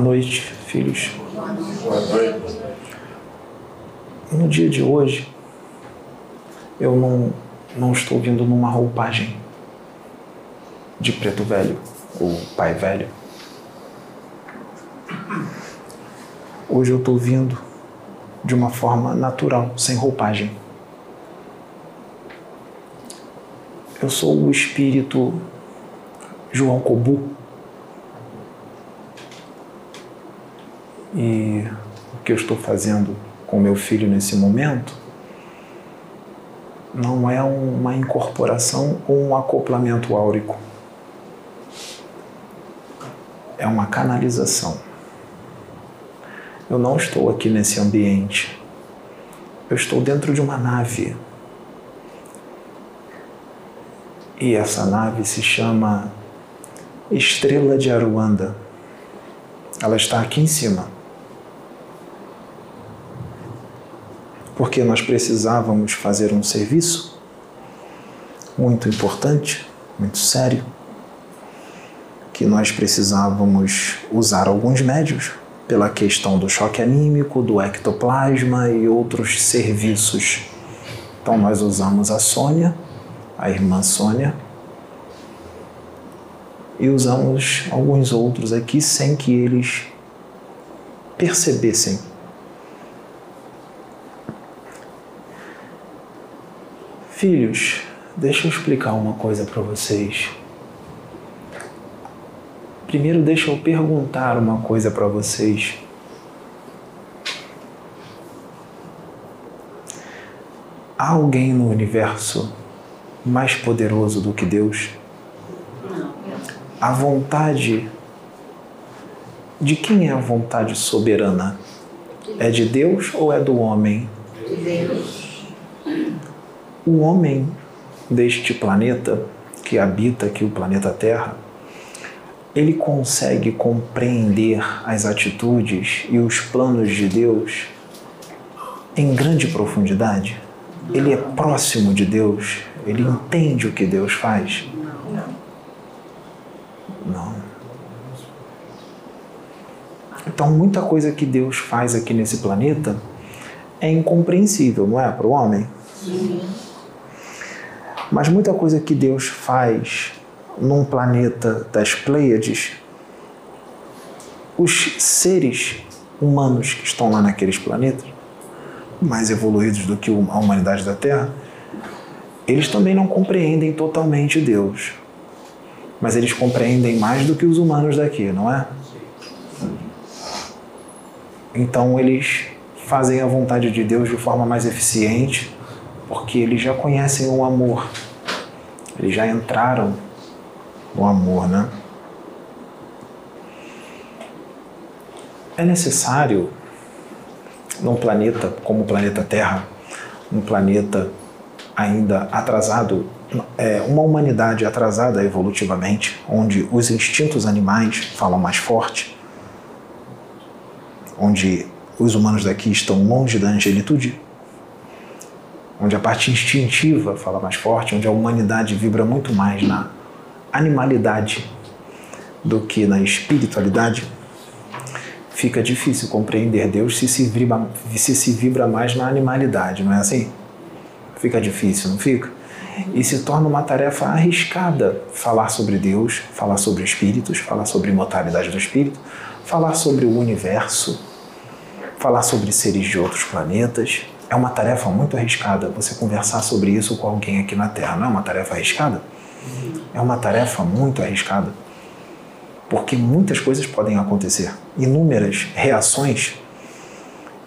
Noite, filhos. Boa noite. No dia de hoje, eu não, não estou vindo numa roupagem de preto velho ou pai velho. Hoje eu estou vindo de uma forma natural, sem roupagem. Eu sou o espírito João Cobu. E o que eu estou fazendo com meu filho nesse momento não é uma incorporação ou um acoplamento áurico. É uma canalização. Eu não estou aqui nesse ambiente. Eu estou dentro de uma nave. E essa nave se chama Estrela de Aruanda. Ela está aqui em cima. Porque nós precisávamos fazer um serviço muito importante, muito sério, que nós precisávamos usar alguns médios pela questão do choque anímico, do ectoplasma e outros serviços. Então nós usamos a Sônia a irmã Sônia, e usamos alguns outros aqui sem que eles percebessem. Filhos, deixa eu explicar uma coisa para vocês. Primeiro, deixa eu perguntar uma coisa para vocês. Há alguém no universo mais poderoso do que Deus? A vontade. De quem é a vontade soberana? É de Deus ou é do homem? De Deus. O homem deste planeta, que habita aqui o planeta Terra, ele consegue compreender as atitudes e os planos de Deus em grande profundidade? Ele é próximo de Deus? Ele entende o que Deus faz? Não. Então, muita coisa que Deus faz aqui nesse planeta é incompreensível, não é, para o homem? Sim. Mas muita coisa que Deus faz num planeta das Pleiades, os seres humanos que estão lá naqueles planetas, mais evoluídos do que a humanidade da Terra, eles também não compreendem totalmente Deus. Mas eles compreendem mais do que os humanos daqui, não é? Então eles fazem a vontade de Deus de forma mais eficiente, porque eles já conhecem o amor. Eles já entraram no amor, né? É necessário num planeta como o planeta Terra, um planeta ainda atrasado, é, uma humanidade atrasada evolutivamente, onde os instintos animais falam mais forte, onde os humanos daqui estão longe da angelitude, onde a parte instintiva fala mais forte, onde a humanidade vibra muito mais na animalidade do que na espiritualidade, fica difícil compreender Deus se se vibra, se, se vibra mais na animalidade, não é assim? Fica difícil, não fica? E se torna uma tarefa arriscada falar sobre Deus, falar sobre espíritos, falar sobre imortalidade do espírito, falar sobre o universo, falar sobre seres de outros planetas. É uma tarefa muito arriscada você conversar sobre isso com alguém aqui na Terra. Não é uma tarefa arriscada? É uma tarefa muito arriscada. Porque muitas coisas podem acontecer, inúmeras reações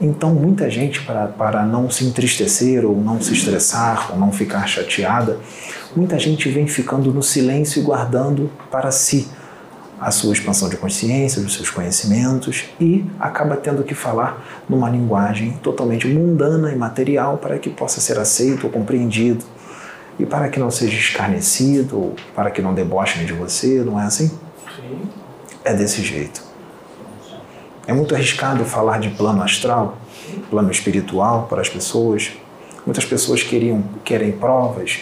então, muita gente, para, para não se entristecer, ou não se estressar, ou não ficar chateada, muita gente vem ficando no silêncio e guardando para si a sua expansão de consciência, os seus conhecimentos e acaba tendo que falar numa linguagem totalmente mundana e material para que possa ser aceito ou compreendido e para que não seja escarnecido ou para que não debochem de você, não é assim? Sim. É desse jeito. É muito arriscado falar de plano astral, plano espiritual para as pessoas. Muitas pessoas queriam, querem provas,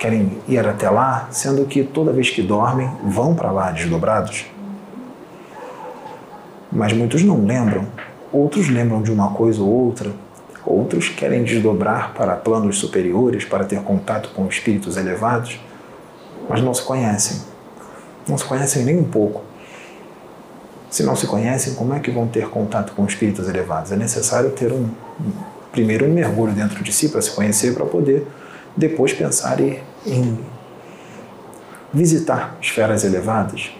querem ir até lá, sendo que toda vez que dormem vão para lá desdobrados. Mas muitos não lembram. Outros lembram de uma coisa ou outra. Outros querem desdobrar para planos superiores, para ter contato com espíritos elevados, mas não se conhecem. Não se conhecem nem um pouco. Se não se conhecem, como é que vão ter contato com espíritos elevados? É necessário ter um, primeiro um mergulho dentro de si para se conhecer, para poder depois pensar em visitar esferas elevadas.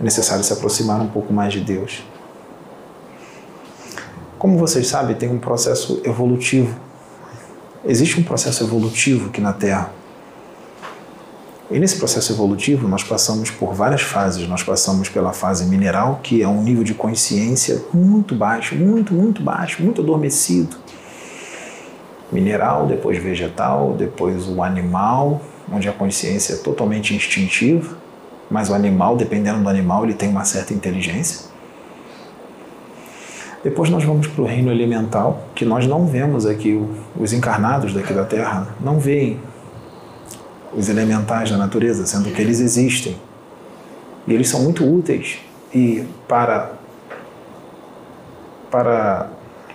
É necessário se aproximar um pouco mais de Deus. Como vocês sabem, tem um processo evolutivo. Existe um processo evolutivo aqui na Terra. E nesse processo evolutivo, nós passamos por várias fases. Nós passamos pela fase mineral, que é um nível de consciência muito baixo, muito, muito baixo, muito adormecido. Mineral, depois vegetal, depois o animal, onde a consciência é totalmente instintiva, mas o animal, dependendo do animal, ele tem uma certa inteligência. Depois nós vamos para o reino elemental, que nós não vemos aqui, os encarnados daqui da Terra não veem os elementais da natureza, sendo que eles existem. E eles são muito úteis. E para, para,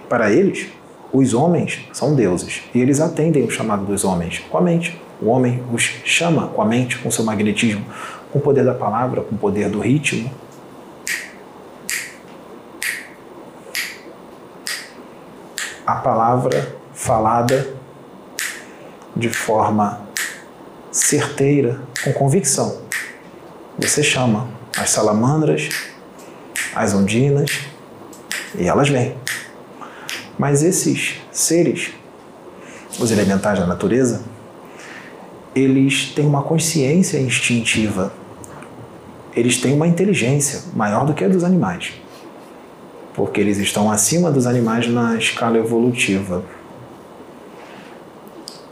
para eles, os homens são deuses. E eles atendem o chamado dos homens com a mente. O homem os chama com a mente, com seu magnetismo, com o poder da palavra, com o poder do ritmo. A palavra falada de forma certeira, com convicção. Você chama as salamandras, as ondinas, e elas vêm. Mas esses seres, os elementais da natureza, eles têm uma consciência instintiva. Eles têm uma inteligência maior do que a dos animais. Porque eles estão acima dos animais na escala evolutiva.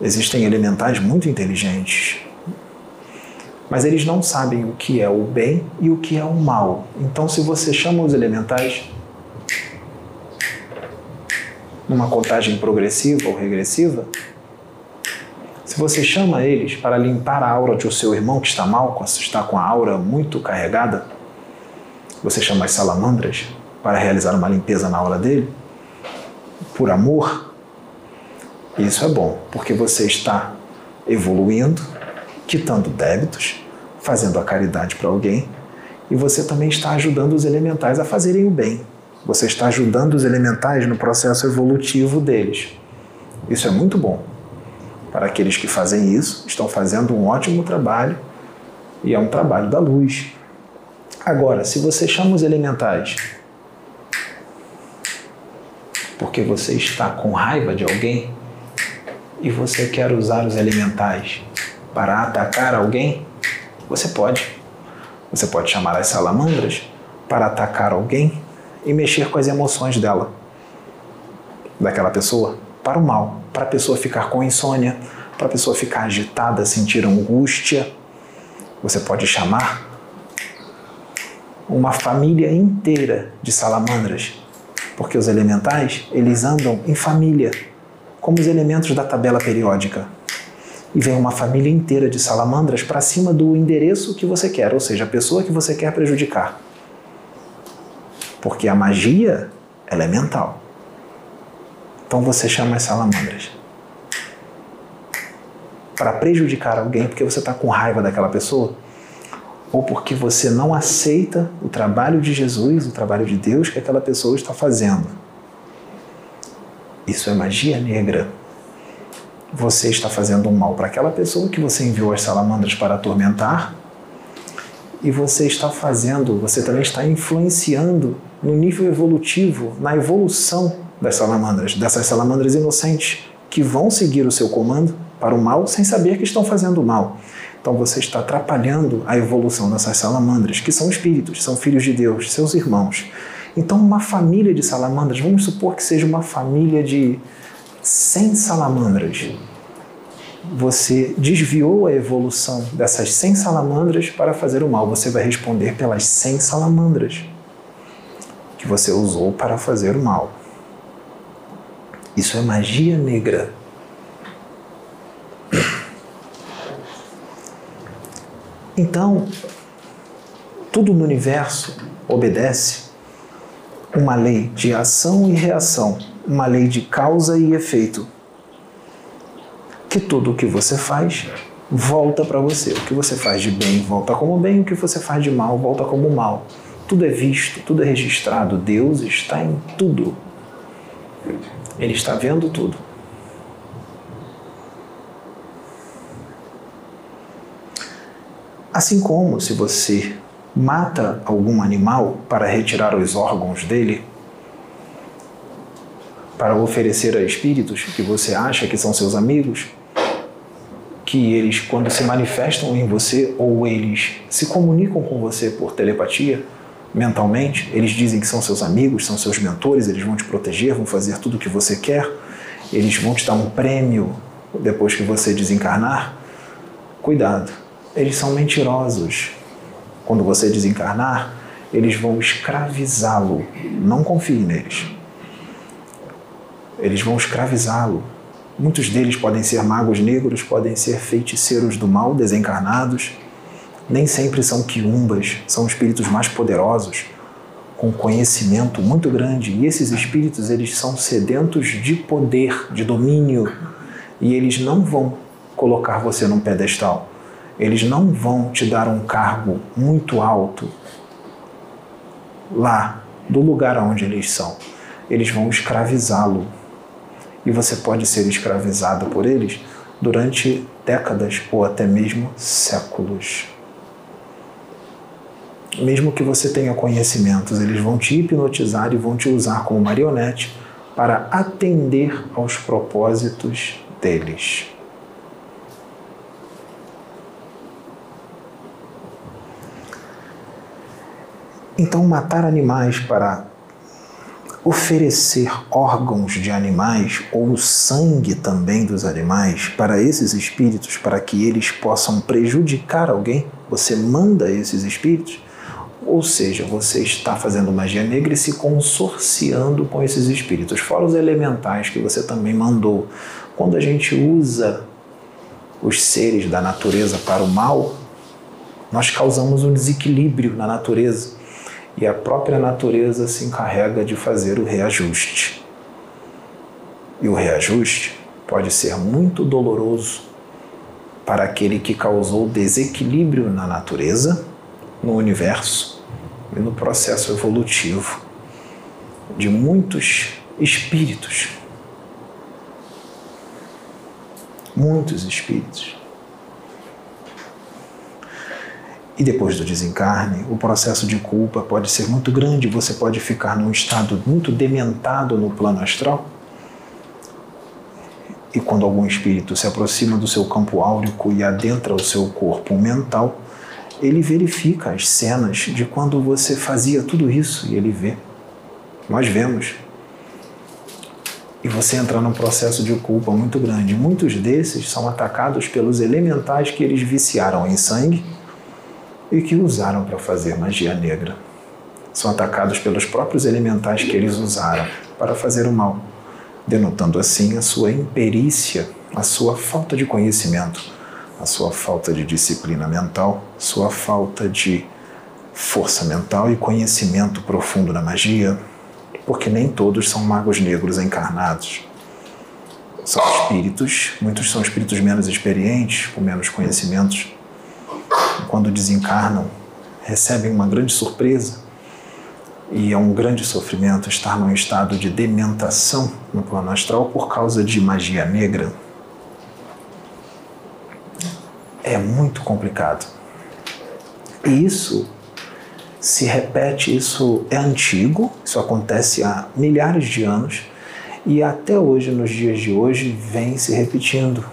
Existem elementais muito inteligentes, mas eles não sabem o que é o bem e o que é o mal. Então, se você chama os elementais numa contagem progressiva ou regressiva, se você chama eles para limpar a aura de seu irmão que está mal, está com a aura muito carregada, você chama as salamandras para realizar uma limpeza na aura dele, por amor, isso é bom, porque você está evoluindo, quitando débitos, fazendo a caridade para alguém e você também está ajudando os elementais a fazerem o bem. Você está ajudando os elementais no processo evolutivo deles. Isso é muito bom. Para aqueles que fazem isso, estão fazendo um ótimo trabalho e é um trabalho da luz. Agora, se você chama os elementais porque você está com raiva de alguém, e você quer usar os elementais para atacar alguém, você pode. Você pode chamar as salamandras para atacar alguém e mexer com as emoções dela, daquela pessoa, para o mal, para a pessoa ficar com insônia, para a pessoa ficar agitada, sentir angústia. Você pode chamar uma família inteira de salamandras, porque os elementais, eles andam em família como os elementos da tabela periódica. E vem uma família inteira de salamandras para cima do endereço que você quer, ou seja, a pessoa que você quer prejudicar. Porque a magia ela é mental. Então você chama as salamandras para prejudicar alguém porque você está com raiva daquela pessoa ou porque você não aceita o trabalho de Jesus, o trabalho de Deus que aquela pessoa está fazendo. Isso é magia negra. Você está fazendo um mal para aquela pessoa que você enviou as salamandras para atormentar, e você está fazendo, você também está influenciando no nível evolutivo, na evolução das salamandras, dessas salamandras inocentes que vão seguir o seu comando para o mal sem saber que estão fazendo mal. Então você está atrapalhando a evolução dessas salamandras, que são espíritos, são filhos de Deus, seus irmãos. Então, uma família de salamandras, vamos supor que seja uma família de 100 salamandras. Você desviou a evolução dessas 100 salamandras para fazer o mal. Você vai responder pelas 100 salamandras que você usou para fazer o mal. Isso é magia negra. Então, tudo no universo obedece uma lei de ação e reação, uma lei de causa e efeito. Que tudo o que você faz volta para você. O que você faz de bem volta como bem, o que você faz de mal volta como mal. Tudo é visto, tudo é registrado. Deus está em tudo. Ele está vendo tudo. Assim como se você mata algum animal para retirar os órgãos dele, para oferecer a espíritos que você acha que são seus amigos, que eles, quando se manifestam em você ou eles se comunicam com você por telepatia, mentalmente, eles dizem que são seus amigos, são seus mentores, eles vão te proteger, vão fazer tudo o que você quer, eles vão te dar um prêmio depois que você desencarnar. Cuidado, eles são mentirosos. Quando você desencarnar, eles vão escravizá-lo. Não confie neles. Eles vão escravizá-lo. Muitos deles podem ser magos negros, podem ser feiticeiros do mal desencarnados. Nem sempre são quiumbas, são espíritos mais poderosos, com conhecimento muito grande. E esses espíritos, eles são sedentos de poder, de domínio, e eles não vão colocar você num pedestal eles não vão te dar um cargo muito alto lá do lugar onde eles são. Eles vão escravizá-lo. E você pode ser escravizado por eles durante décadas ou até mesmo séculos. Mesmo que você tenha conhecimentos, eles vão te hipnotizar e vão te usar como marionete para atender aos propósitos deles. Então, matar animais para oferecer órgãos de animais ou sangue também dos animais para esses espíritos, para que eles possam prejudicar alguém, você manda esses espíritos, ou seja, você está fazendo magia negra e se consorciando com esses espíritos, fora os elementais que você também mandou. Quando a gente usa os seres da natureza para o mal, nós causamos um desequilíbrio na natureza e a própria natureza se encarrega de fazer o reajuste. E o reajuste pode ser muito doloroso para aquele que causou desequilíbrio na natureza, no universo e no processo evolutivo de muitos espíritos. Muitos espíritos. E depois do desencarne, o processo de culpa pode ser muito grande, você pode ficar num estado muito dementado no plano astral. E quando algum espírito se aproxima do seu campo áurico e adentra o seu corpo mental, ele verifica as cenas de quando você fazia tudo isso e ele vê. Nós vemos. E você entra num processo de culpa muito grande. Muitos desses são atacados pelos elementais que eles viciaram em sangue e que usaram para fazer magia negra. São atacados pelos próprios elementais que eles usaram para fazer o mal, denotando assim a sua imperícia, a sua falta de conhecimento, a sua falta de disciplina mental, sua falta de força mental e conhecimento profundo da magia, porque nem todos são magos negros encarnados. São espíritos, muitos são espíritos menos experientes, com menos conhecimentos, quando desencarnam, recebem uma grande surpresa e é um grande sofrimento estar num estado de dementação no plano astral por causa de magia negra. É muito complicado. E isso se repete, isso é antigo, isso acontece há milhares de anos e até hoje, nos dias de hoje, vem se repetindo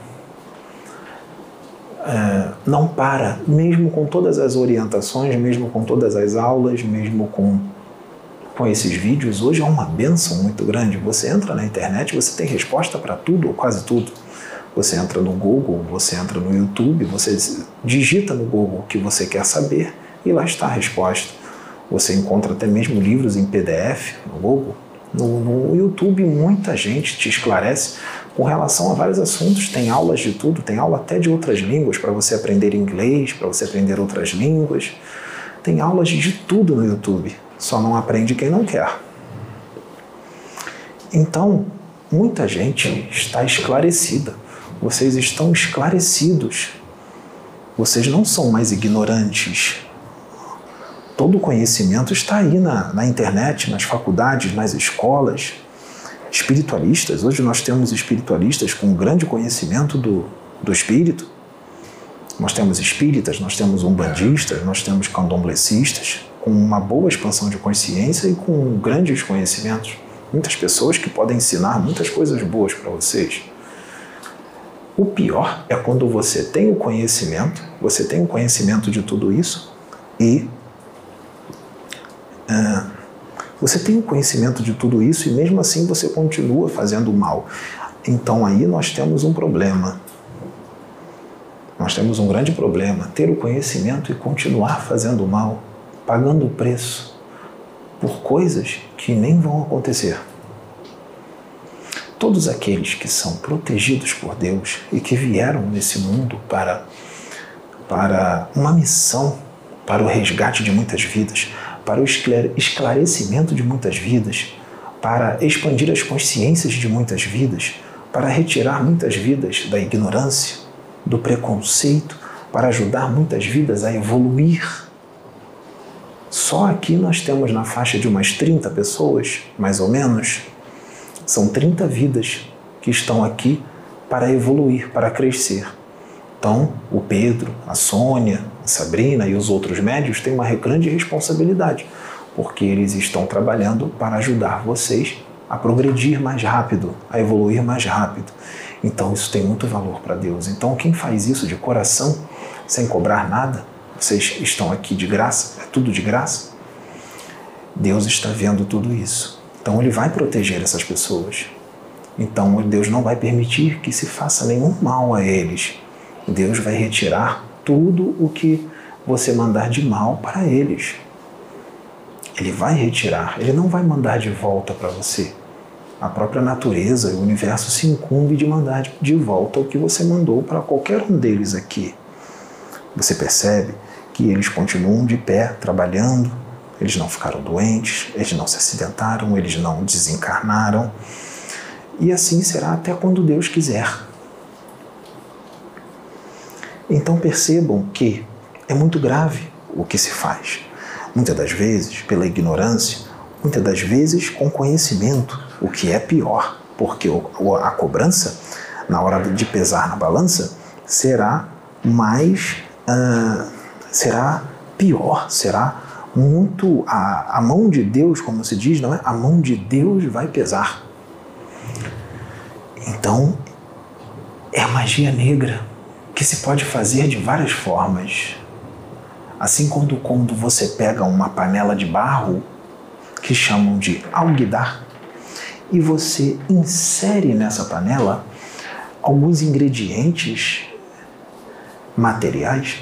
é, não para, mesmo com todas as orientações, mesmo com todas as aulas, mesmo com, com esses vídeos. Hoje é uma benção muito grande. Você entra na internet, você tem resposta para tudo, ou quase tudo. Você entra no Google, você entra no YouTube, você digita no Google o que você quer saber e lá está a resposta. Você encontra até mesmo livros em PDF no Google. No, no YouTube, muita gente te esclarece com relação a vários assuntos. Tem aulas de tudo, tem aula até de outras línguas para você aprender inglês, para você aprender outras línguas. Tem aulas de tudo no YouTube. Só não aprende quem não quer. Então, muita gente está esclarecida. Vocês estão esclarecidos. Vocês não são mais ignorantes. Todo o conhecimento está aí na, na internet, nas faculdades, nas escolas. Espiritualistas, hoje nós temos espiritualistas com grande conhecimento do, do espírito. Nós temos espíritas, nós temos umbandistas, nós temos candomblecistas, com uma boa expansão de consciência e com grandes conhecimentos. Muitas pessoas que podem ensinar muitas coisas boas para vocês. O pior é quando você tem o conhecimento, você tem o conhecimento de tudo isso e uh, você tem o conhecimento de tudo isso e mesmo assim você continua fazendo mal. Então aí nós temos um problema. Nós temos um grande problema: ter o conhecimento e continuar fazendo mal, pagando o preço por coisas que nem vão acontecer. Todos aqueles que são protegidos por Deus e que vieram nesse mundo para, para uma missão, para o resgate de muitas vidas, para o esclarecimento de muitas vidas, para expandir as consciências de muitas vidas, para retirar muitas vidas da ignorância, do preconceito, para ajudar muitas vidas a evoluir. Só aqui nós temos na faixa de umas 30 pessoas, mais ou menos, são 30 vidas que estão aqui para evoluir, para crescer. Então, o Pedro, a Sônia, Sabrina e os outros médios têm uma grande responsabilidade, porque eles estão trabalhando para ajudar vocês a progredir mais rápido, a evoluir mais rápido. Então, isso tem muito valor para Deus. Então, quem faz isso de coração, sem cobrar nada, vocês estão aqui de graça, é tudo de graça. Deus está vendo tudo isso. Então, Ele vai proteger essas pessoas. Então, Deus não vai permitir que se faça nenhum mal a eles Deus vai retirar tudo o que você mandar de mal para eles. Ele vai retirar, ele não vai mandar de volta para você. A própria natureza e o universo se incumbe de mandar de volta o que você mandou para qualquer um deles aqui. Você percebe que eles continuam de pé, trabalhando, eles não ficaram doentes, eles não se acidentaram, eles não desencarnaram. E assim será até quando Deus quiser. Então percebam que é muito grave o que se faz. Muitas das vezes pela ignorância, muitas das vezes com conhecimento, o que é pior, porque a cobrança, na hora de pesar na balança, será mais. Uh, será pior, será muito. A, a mão de Deus, como se diz, não é? A mão de Deus vai pesar. Então, é a magia negra que se pode fazer de várias formas. Assim quando, quando você pega uma panela de barro, que chamam de alguidar, e você insere nessa panela alguns ingredientes materiais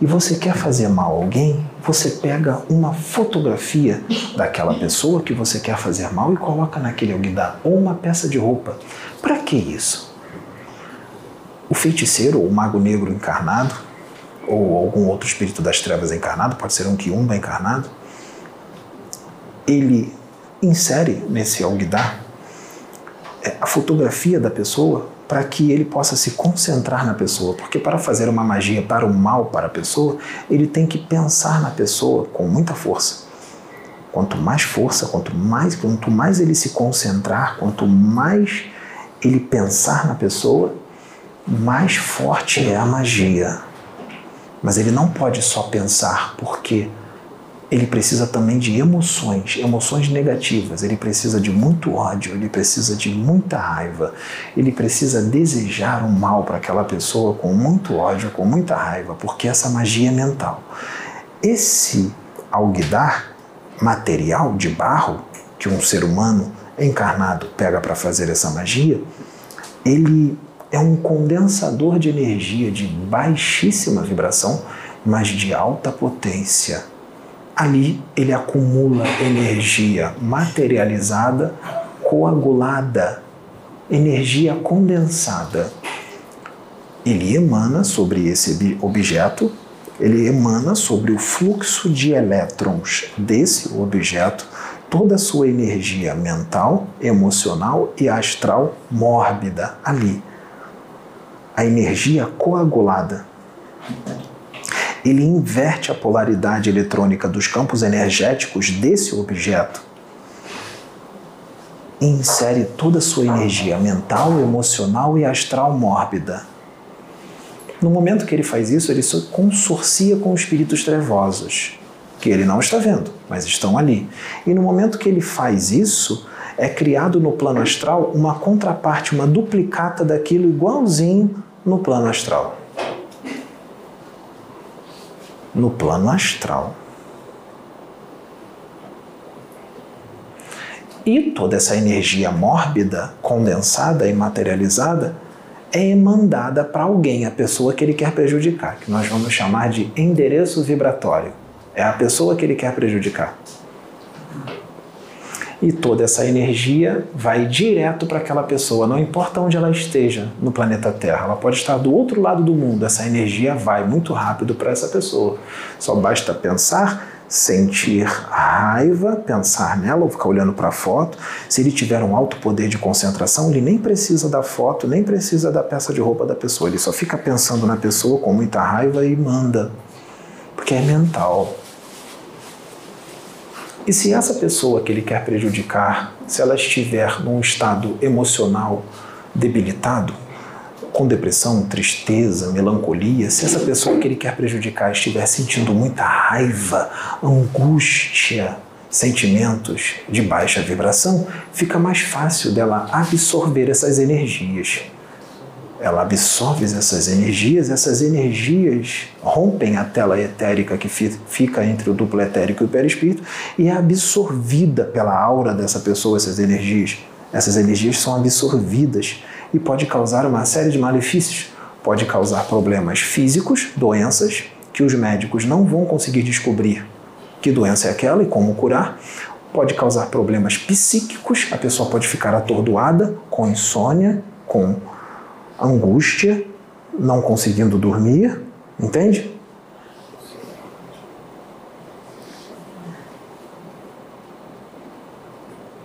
e você quer fazer mal a alguém, você pega uma fotografia daquela pessoa que você quer fazer mal e coloca naquele alguidar ou uma peça de roupa. Para que isso? O feiticeiro, ou o mago negro encarnado, ou algum outro espírito das trevas encarnado, pode ser um quiumba encarnado, ele insere nesse alguidar é, a fotografia da pessoa para que ele possa se concentrar na pessoa, porque para fazer uma magia para o mal para a pessoa, ele tem que pensar na pessoa com muita força. Quanto mais força, quanto mais, quanto mais ele se concentrar, quanto mais ele pensar na pessoa, mais forte é a magia. Mas ele não pode só pensar, porque ele precisa também de emoções, emoções negativas. Ele precisa de muito ódio, ele precisa de muita raiva, ele precisa desejar o um mal para aquela pessoa com muito ódio, com muita raiva, porque essa magia é mental. Esse alguidar material de barro que um ser humano encarnado pega para fazer essa magia, ele é um condensador de energia de baixíssima vibração, mas de alta potência. Ali ele acumula energia materializada, coagulada, energia condensada. Ele emana sobre esse objeto ele emana sobre o fluxo de elétrons desse objeto toda a sua energia mental, emocional e astral mórbida ali. A energia coagulada. Ele inverte a polaridade eletrônica dos campos energéticos desse objeto e insere toda a sua energia mental, emocional e astral mórbida. No momento que ele faz isso, ele se consorcia com espíritos trevosos, que ele não está vendo, mas estão ali. E no momento que ele faz isso, é criado no plano astral uma contraparte, uma duplicata daquilo igualzinho no plano astral. No plano astral. E toda essa energia mórbida, condensada e materializada é mandada para alguém, a pessoa que ele quer prejudicar, que nós vamos chamar de endereço vibratório. É a pessoa que ele quer prejudicar. E toda essa energia vai direto para aquela pessoa, não importa onde ela esteja no planeta Terra. Ela pode estar do outro lado do mundo, essa energia vai muito rápido para essa pessoa. Só basta pensar sentir raiva, pensar nela ou ficar olhando para a foto. Se ele tiver um alto poder de concentração, ele nem precisa da foto, nem precisa da peça de roupa da pessoa. Ele só fica pensando na pessoa com muita raiva e manda, porque é mental. E se essa pessoa que ele quer prejudicar, se ela estiver num estado emocional debilitado, com depressão, tristeza, melancolia, se essa pessoa que ele quer prejudicar estiver sentindo muita raiva, angústia, sentimentos de baixa vibração, fica mais fácil dela absorver essas energias. Ela absorve essas energias, essas energias rompem a tela etérica que fica entre o duplo etérico e o perispírito e é absorvida pela aura dessa pessoa, essas energias. Essas energias são absorvidas e pode causar uma série de malefícios. Pode causar problemas físicos, doenças que os médicos não vão conseguir descobrir que doença é aquela e como curar. Pode causar problemas psíquicos, a pessoa pode ficar atordoada, com insônia, com angústia, não conseguindo dormir, entende?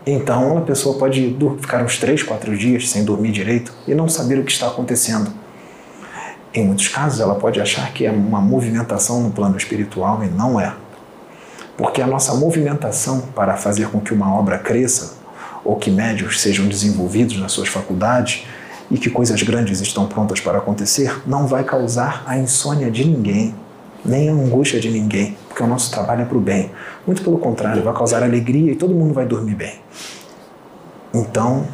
Então a pessoa pode ficar uns 3, 4 dias sem dormir direito e não saber o que está acontecendo. Em muitos casos, ela pode achar que é uma movimentação no plano espiritual e não é. Porque a nossa movimentação para fazer com que uma obra cresça ou que médios sejam desenvolvidos nas suas faculdades e que coisas grandes estão prontas para acontecer não vai causar a insônia de ninguém, nem a angústia de ninguém, porque o nosso trabalho é para o bem. Muito pelo contrário, vai causar alegria e todo mundo vai dormir bem. Então,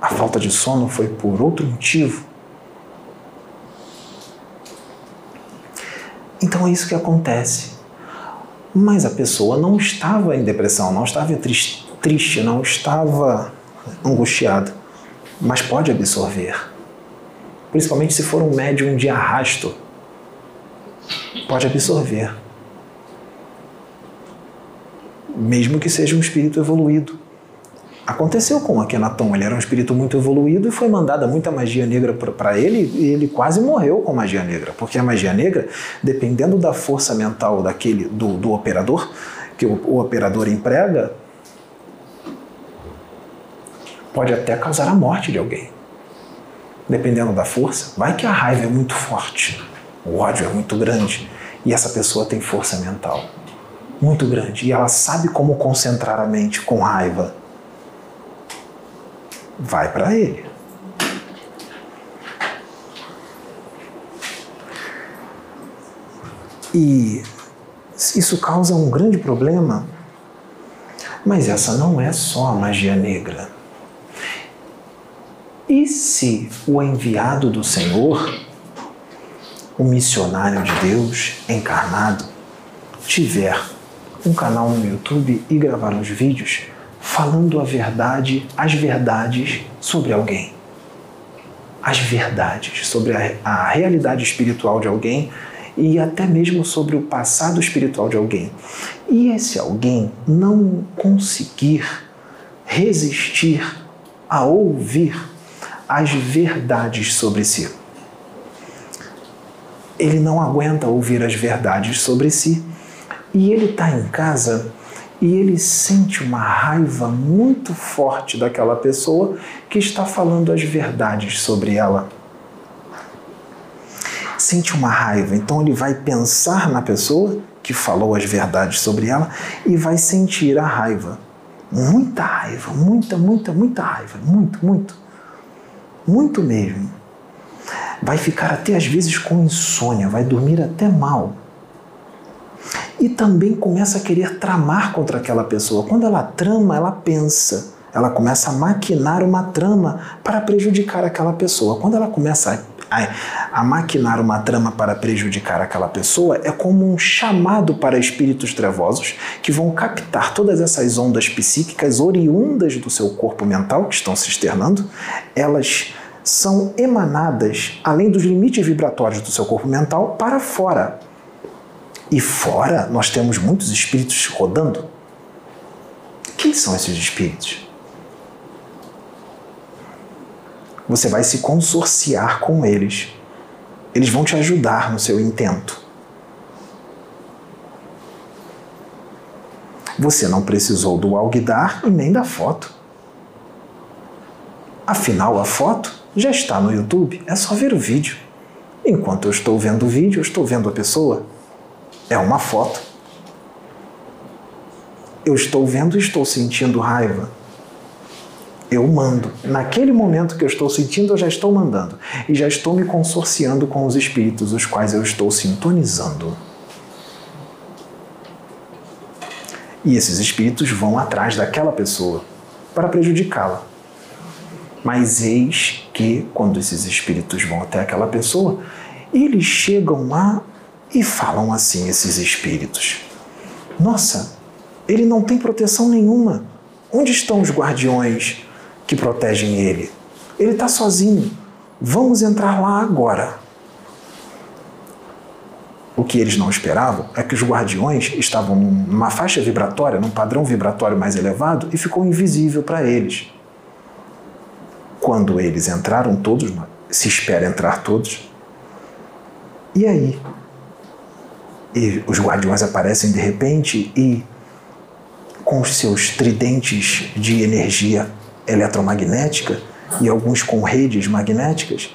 a falta de sono foi por outro motivo. Então é isso que acontece. Mas a pessoa não estava em depressão, não estava triste, não estava angustiada, mas pode absorver. Principalmente se for um médium de arrasto pode absorver. Mesmo que seja um espírito evoluído. Aconteceu com Akhenaton, ele era um espírito muito evoluído e foi mandada muita magia negra para ele e ele quase morreu com magia negra, porque a magia negra, dependendo da força mental daquele do, do operador, que o, o operador emprega, pode até causar a morte de alguém. Dependendo da força, vai que a raiva é muito forte, o ódio é muito grande e essa pessoa tem força mental muito grande e ela sabe como concentrar a mente com raiva. Vai para ele. E isso causa um grande problema. Mas essa não é só a magia negra. E se o enviado do Senhor o missionário de Deus encarnado tiver um canal no YouTube e gravar uns vídeos falando a verdade, as verdades sobre alguém. As verdades sobre a, a realidade espiritual de alguém e até mesmo sobre o passado espiritual de alguém. E esse alguém não conseguir resistir a ouvir as verdades sobre si ele não aguenta ouvir as verdades sobre si. E ele está em casa e ele sente uma raiva muito forte daquela pessoa que está falando as verdades sobre ela. Sente uma raiva, então ele vai pensar na pessoa que falou as verdades sobre ela e vai sentir a raiva. Muita raiva, muita, muita, muita raiva, muito, muito. Muito mesmo. Vai ficar até às vezes com insônia, vai dormir até mal e também começa a querer tramar contra aquela pessoa. Quando ela trama, ela pensa. Ela começa a maquinar uma trama para prejudicar aquela pessoa. Quando ela começa a, a, maquinar uma trama para prejudicar aquela pessoa, é como um chamado para espíritos trevosos que vão captar todas essas ondas psíquicas oriundas do seu corpo mental que estão se externando. Elas são emanadas, além dos limites vibratórios do seu corpo mental, para fora, e fora nós temos muitos espíritos rodando. Quem são esses espíritos? Você vai se consorciar com eles. Eles vão te ajudar no seu intento. Você não precisou do alguidar e nem da foto. Afinal, a foto já está no YouTube, é só ver o vídeo. Enquanto eu estou vendo o vídeo, eu estou vendo a pessoa. É uma foto. Eu estou vendo e estou sentindo raiva. Eu mando. Naquele momento que eu estou sentindo, eu já estou mandando. E já estou me consorciando com os espíritos, os quais eu estou sintonizando. E esses espíritos vão atrás daquela pessoa para prejudicá-la. Mas eis que, quando esses espíritos vão até aquela pessoa, eles chegam lá e falam assim esses espíritos: Nossa, ele não tem proteção nenhuma. Onde estão os guardiões que protegem ele? Ele está sozinho. Vamos entrar lá agora. O que eles não esperavam é que os guardiões estavam numa faixa vibratória, num padrão vibratório mais elevado e ficou invisível para eles. Quando eles entraram todos, se espera entrar todos, e aí? e os guardiões aparecem de repente e, com os seus tridentes de energia eletromagnética e alguns com redes magnéticas,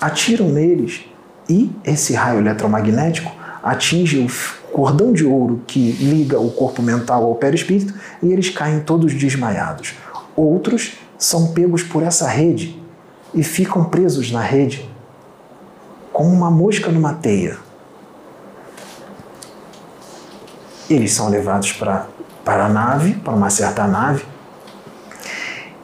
atiram neles e esse raio eletromagnético atinge o cordão de ouro que liga o corpo mental ao perispírito e eles caem todos desmaiados. Outros são pegos por essa rede e ficam presos na rede, como uma mosca numa teia. Eles são levados para, para a nave, para uma certa nave,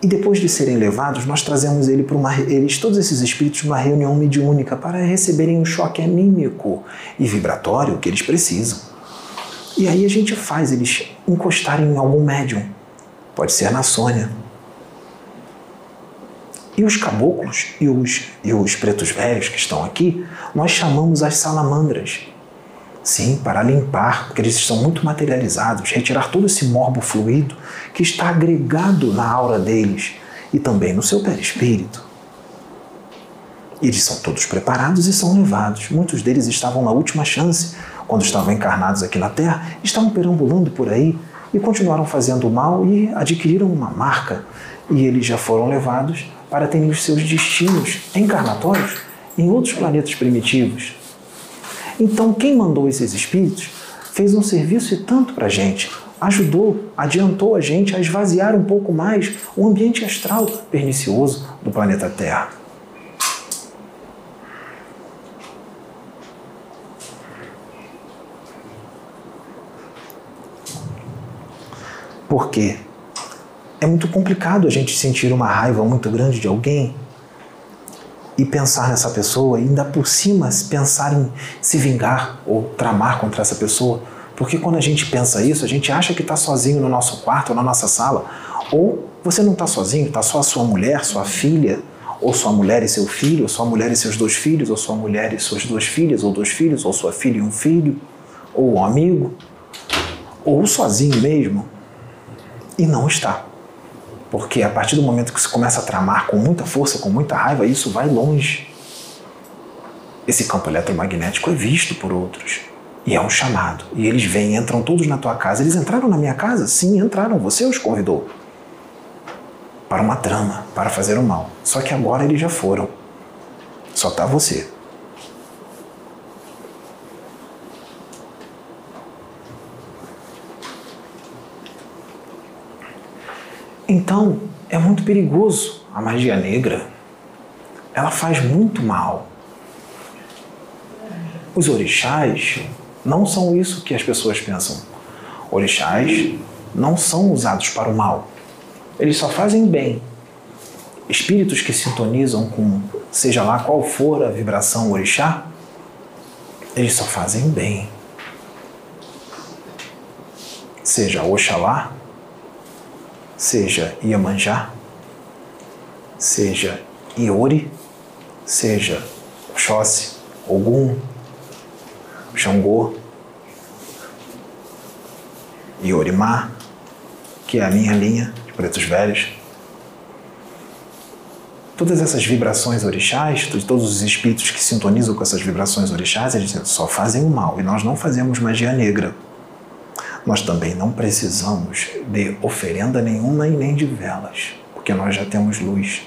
e depois de serem levados, nós trazemos ele uma, eles, todos esses espíritos, uma reunião mediúnica para receberem o um choque anímico e vibratório que eles precisam. E aí a gente faz eles encostarem em algum médium. Pode ser na Sônia. E os caboclos e os, e os pretos velhos que estão aqui, nós chamamos as salamandras. Sim, para limpar, porque eles estão muito materializados, retirar todo esse morbo fluido que está agregado na aura deles e também no seu perispírito. Eles são todos preparados e são levados. Muitos deles estavam na última chance, quando estavam encarnados aqui na Terra, estavam perambulando por aí e continuaram fazendo mal e adquiriram uma marca. E eles já foram levados para terem os seus destinos encarnatórios em outros planetas primitivos, então, quem mandou esses espíritos fez um serviço e tanto para a gente, ajudou, adiantou a gente a esvaziar um pouco mais o ambiente astral pernicioso do planeta Terra. Por quê? É muito complicado a gente sentir uma raiva muito grande de alguém e pensar nessa pessoa, e ainda por cima pensar em se vingar ou tramar contra essa pessoa. Porque quando a gente pensa isso, a gente acha que está sozinho no nosso quarto ou na nossa sala. Ou você não está sozinho, está só a sua mulher, sua filha, ou sua mulher e seu filho, ou sua mulher e seus dois filhos, ou sua mulher e suas duas filhas, ou dois filhos, ou sua filha e um filho, ou um amigo, ou sozinho mesmo. E não está. Porque a partir do momento que você começa a tramar com muita força, com muita raiva, isso vai longe. esse campo eletromagnético é visto por outros. E é um chamado. E eles vêm, entram todos na tua casa. Eles entraram na minha casa? Sim, entraram. Você os convidou. Para uma trama, para fazer o mal. Só que agora eles já foram. Só está você. Então, é muito perigoso a magia negra. Ela faz muito mal. Os orixás não são isso que as pessoas pensam. Orixás não são usados para o mal. Eles só fazem bem. Espíritos que sintonizam com seja lá qual for a vibração orixá, eles só fazem bem. Seja Oxalá, seja Iemanjá, seja Iori, seja Oxóssi, Ogum, Xangô, Iorimá, que é a minha linha de pretos velhos. Todas essas vibrações orixás, todos os espíritos que sintonizam com essas vibrações orixás, eles só fazem o mal. E nós não fazemos magia negra. Nós também não precisamos de oferenda nenhuma e nem de velas, porque nós já temos luz.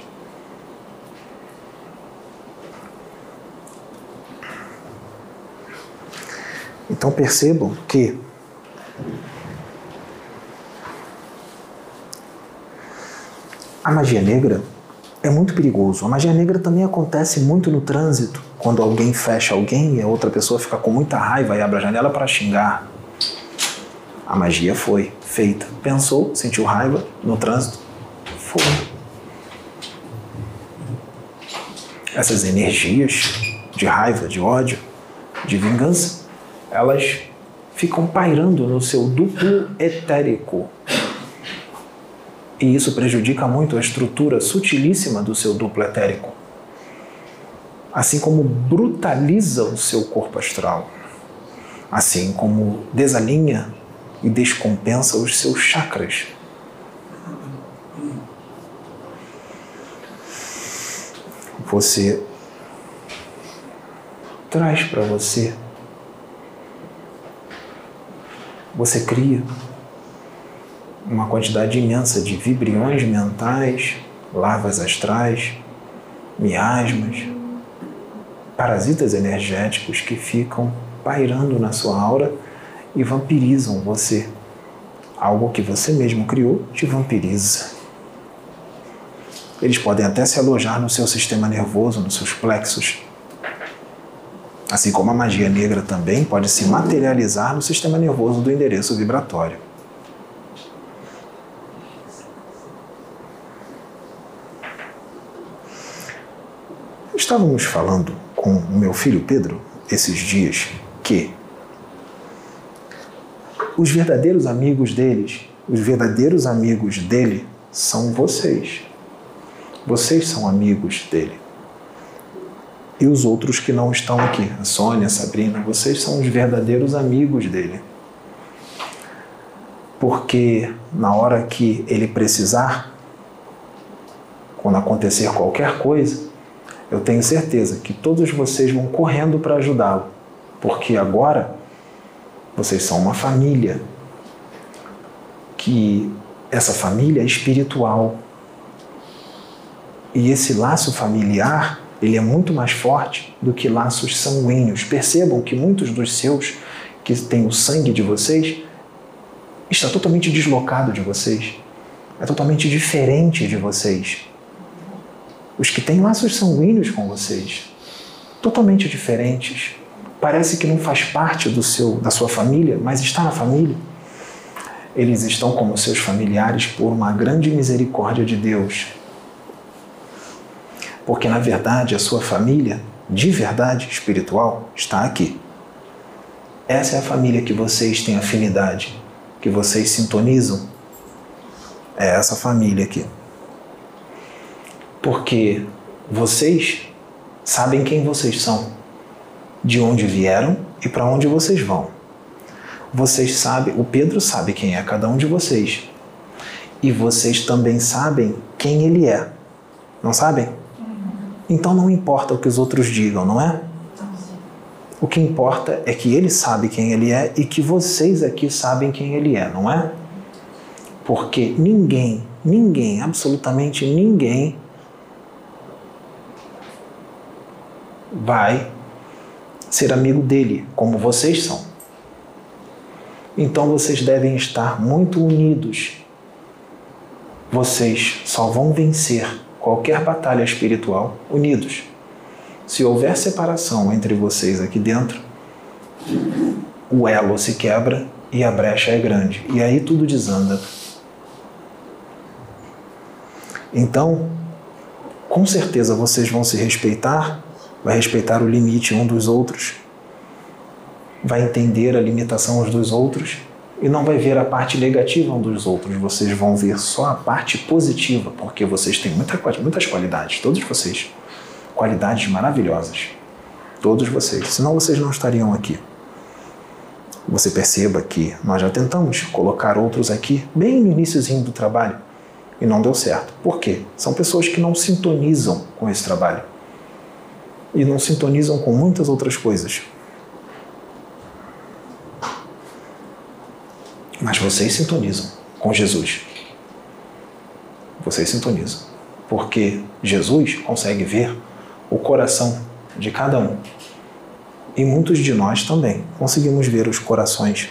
Então percebam que a magia negra é muito perigoso. A magia negra também acontece muito no trânsito, quando alguém fecha alguém e a outra pessoa fica com muita raiva e abre a janela para xingar. A magia foi feita. Pensou, sentiu raiva no trânsito, foi. Essas energias de raiva, de ódio, de vingança, elas ficam pairando no seu duplo etérico. E isso prejudica muito a estrutura sutilíssima do seu duplo etérico. Assim como brutaliza o seu corpo astral. Assim como desalinha e descompensa os seus chakras. Você traz para você você cria uma quantidade imensa de vibriões mentais, larvas astrais, miasmas, parasitas energéticos que ficam pairando na sua aura e vampirizam você. Algo que você mesmo criou te vampiriza. Eles podem até se alojar no seu sistema nervoso, nos seus plexos, Assim como a magia negra também pode se materializar no sistema nervoso do endereço vibratório. Estávamos falando com o meu filho Pedro esses dias que os verdadeiros amigos deles, os verdadeiros amigos dele são vocês. Vocês são amigos dele e os outros que não estão aqui. A Sônia, a Sabrina, vocês são os verdadeiros amigos dele. Porque na hora que ele precisar, quando acontecer qualquer coisa, eu tenho certeza que todos vocês vão correndo para ajudá-lo. Porque agora vocês são uma família. Que essa família é espiritual. E esse laço familiar ele é muito mais forte do que laços sanguíneos. Percebam que muitos dos seus, que têm o sangue de vocês, está totalmente deslocado de vocês. É totalmente diferente de vocês. Os que têm laços sanguíneos com vocês, totalmente diferentes. Parece que não faz parte do seu, da sua família, mas está na família. Eles estão como seus familiares por uma grande misericórdia de Deus porque na verdade a sua família, de verdade espiritual, está aqui. Essa é a família que vocês têm afinidade, que vocês sintonizam. É essa família aqui. Porque vocês sabem quem vocês são, de onde vieram e para onde vocês vão. Vocês sabem, o Pedro sabe quem é cada um de vocês. E vocês também sabem quem ele é. Não sabem? Então não importa o que os outros digam, não é? O que importa é que ele sabe quem ele é e que vocês aqui sabem quem ele é, não é? Porque ninguém, ninguém, absolutamente ninguém vai ser amigo dele, como vocês são. Então vocês devem estar muito unidos. Vocês só vão vencer qualquer batalha espiritual unidos. Se houver separação entre vocês aqui dentro, o elo se quebra e a brecha é grande. E aí tudo desanda. Então, com certeza vocês vão se respeitar, vai respeitar o limite um dos outros, vai entender a limitação uns dos outros e não vai ver a parte negativa um dos outros. Vocês vão ver só a parte positiva, porque vocês têm muita, muitas qualidades, todos vocês qualidades maravilhosas. Todos vocês. Senão vocês não estariam aqui. Você perceba que nós já tentamos colocar outros aqui bem no iníciozinho do trabalho e não deu certo. Por quê? São pessoas que não sintonizam com esse trabalho e não sintonizam com muitas outras coisas. Mas vocês sintonizam com Jesus. Vocês sintonizam. Porque Jesus consegue ver o coração de cada um. E muitos de nós também conseguimos ver os corações,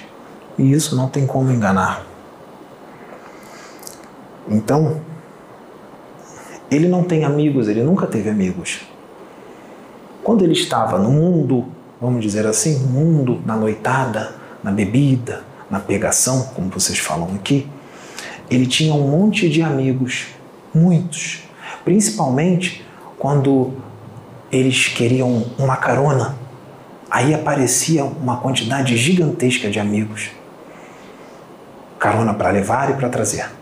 e isso não tem como enganar. Então, ele não tem amigos, ele nunca teve amigos. Quando ele estava no mundo, vamos dizer assim, mundo, na noitada, na bebida, na pegação, como vocês falam aqui, ele tinha um monte de amigos, muitos, principalmente quando eles queriam uma carona. Aí aparecia uma quantidade gigantesca de amigos. Carona para levar e para trazer.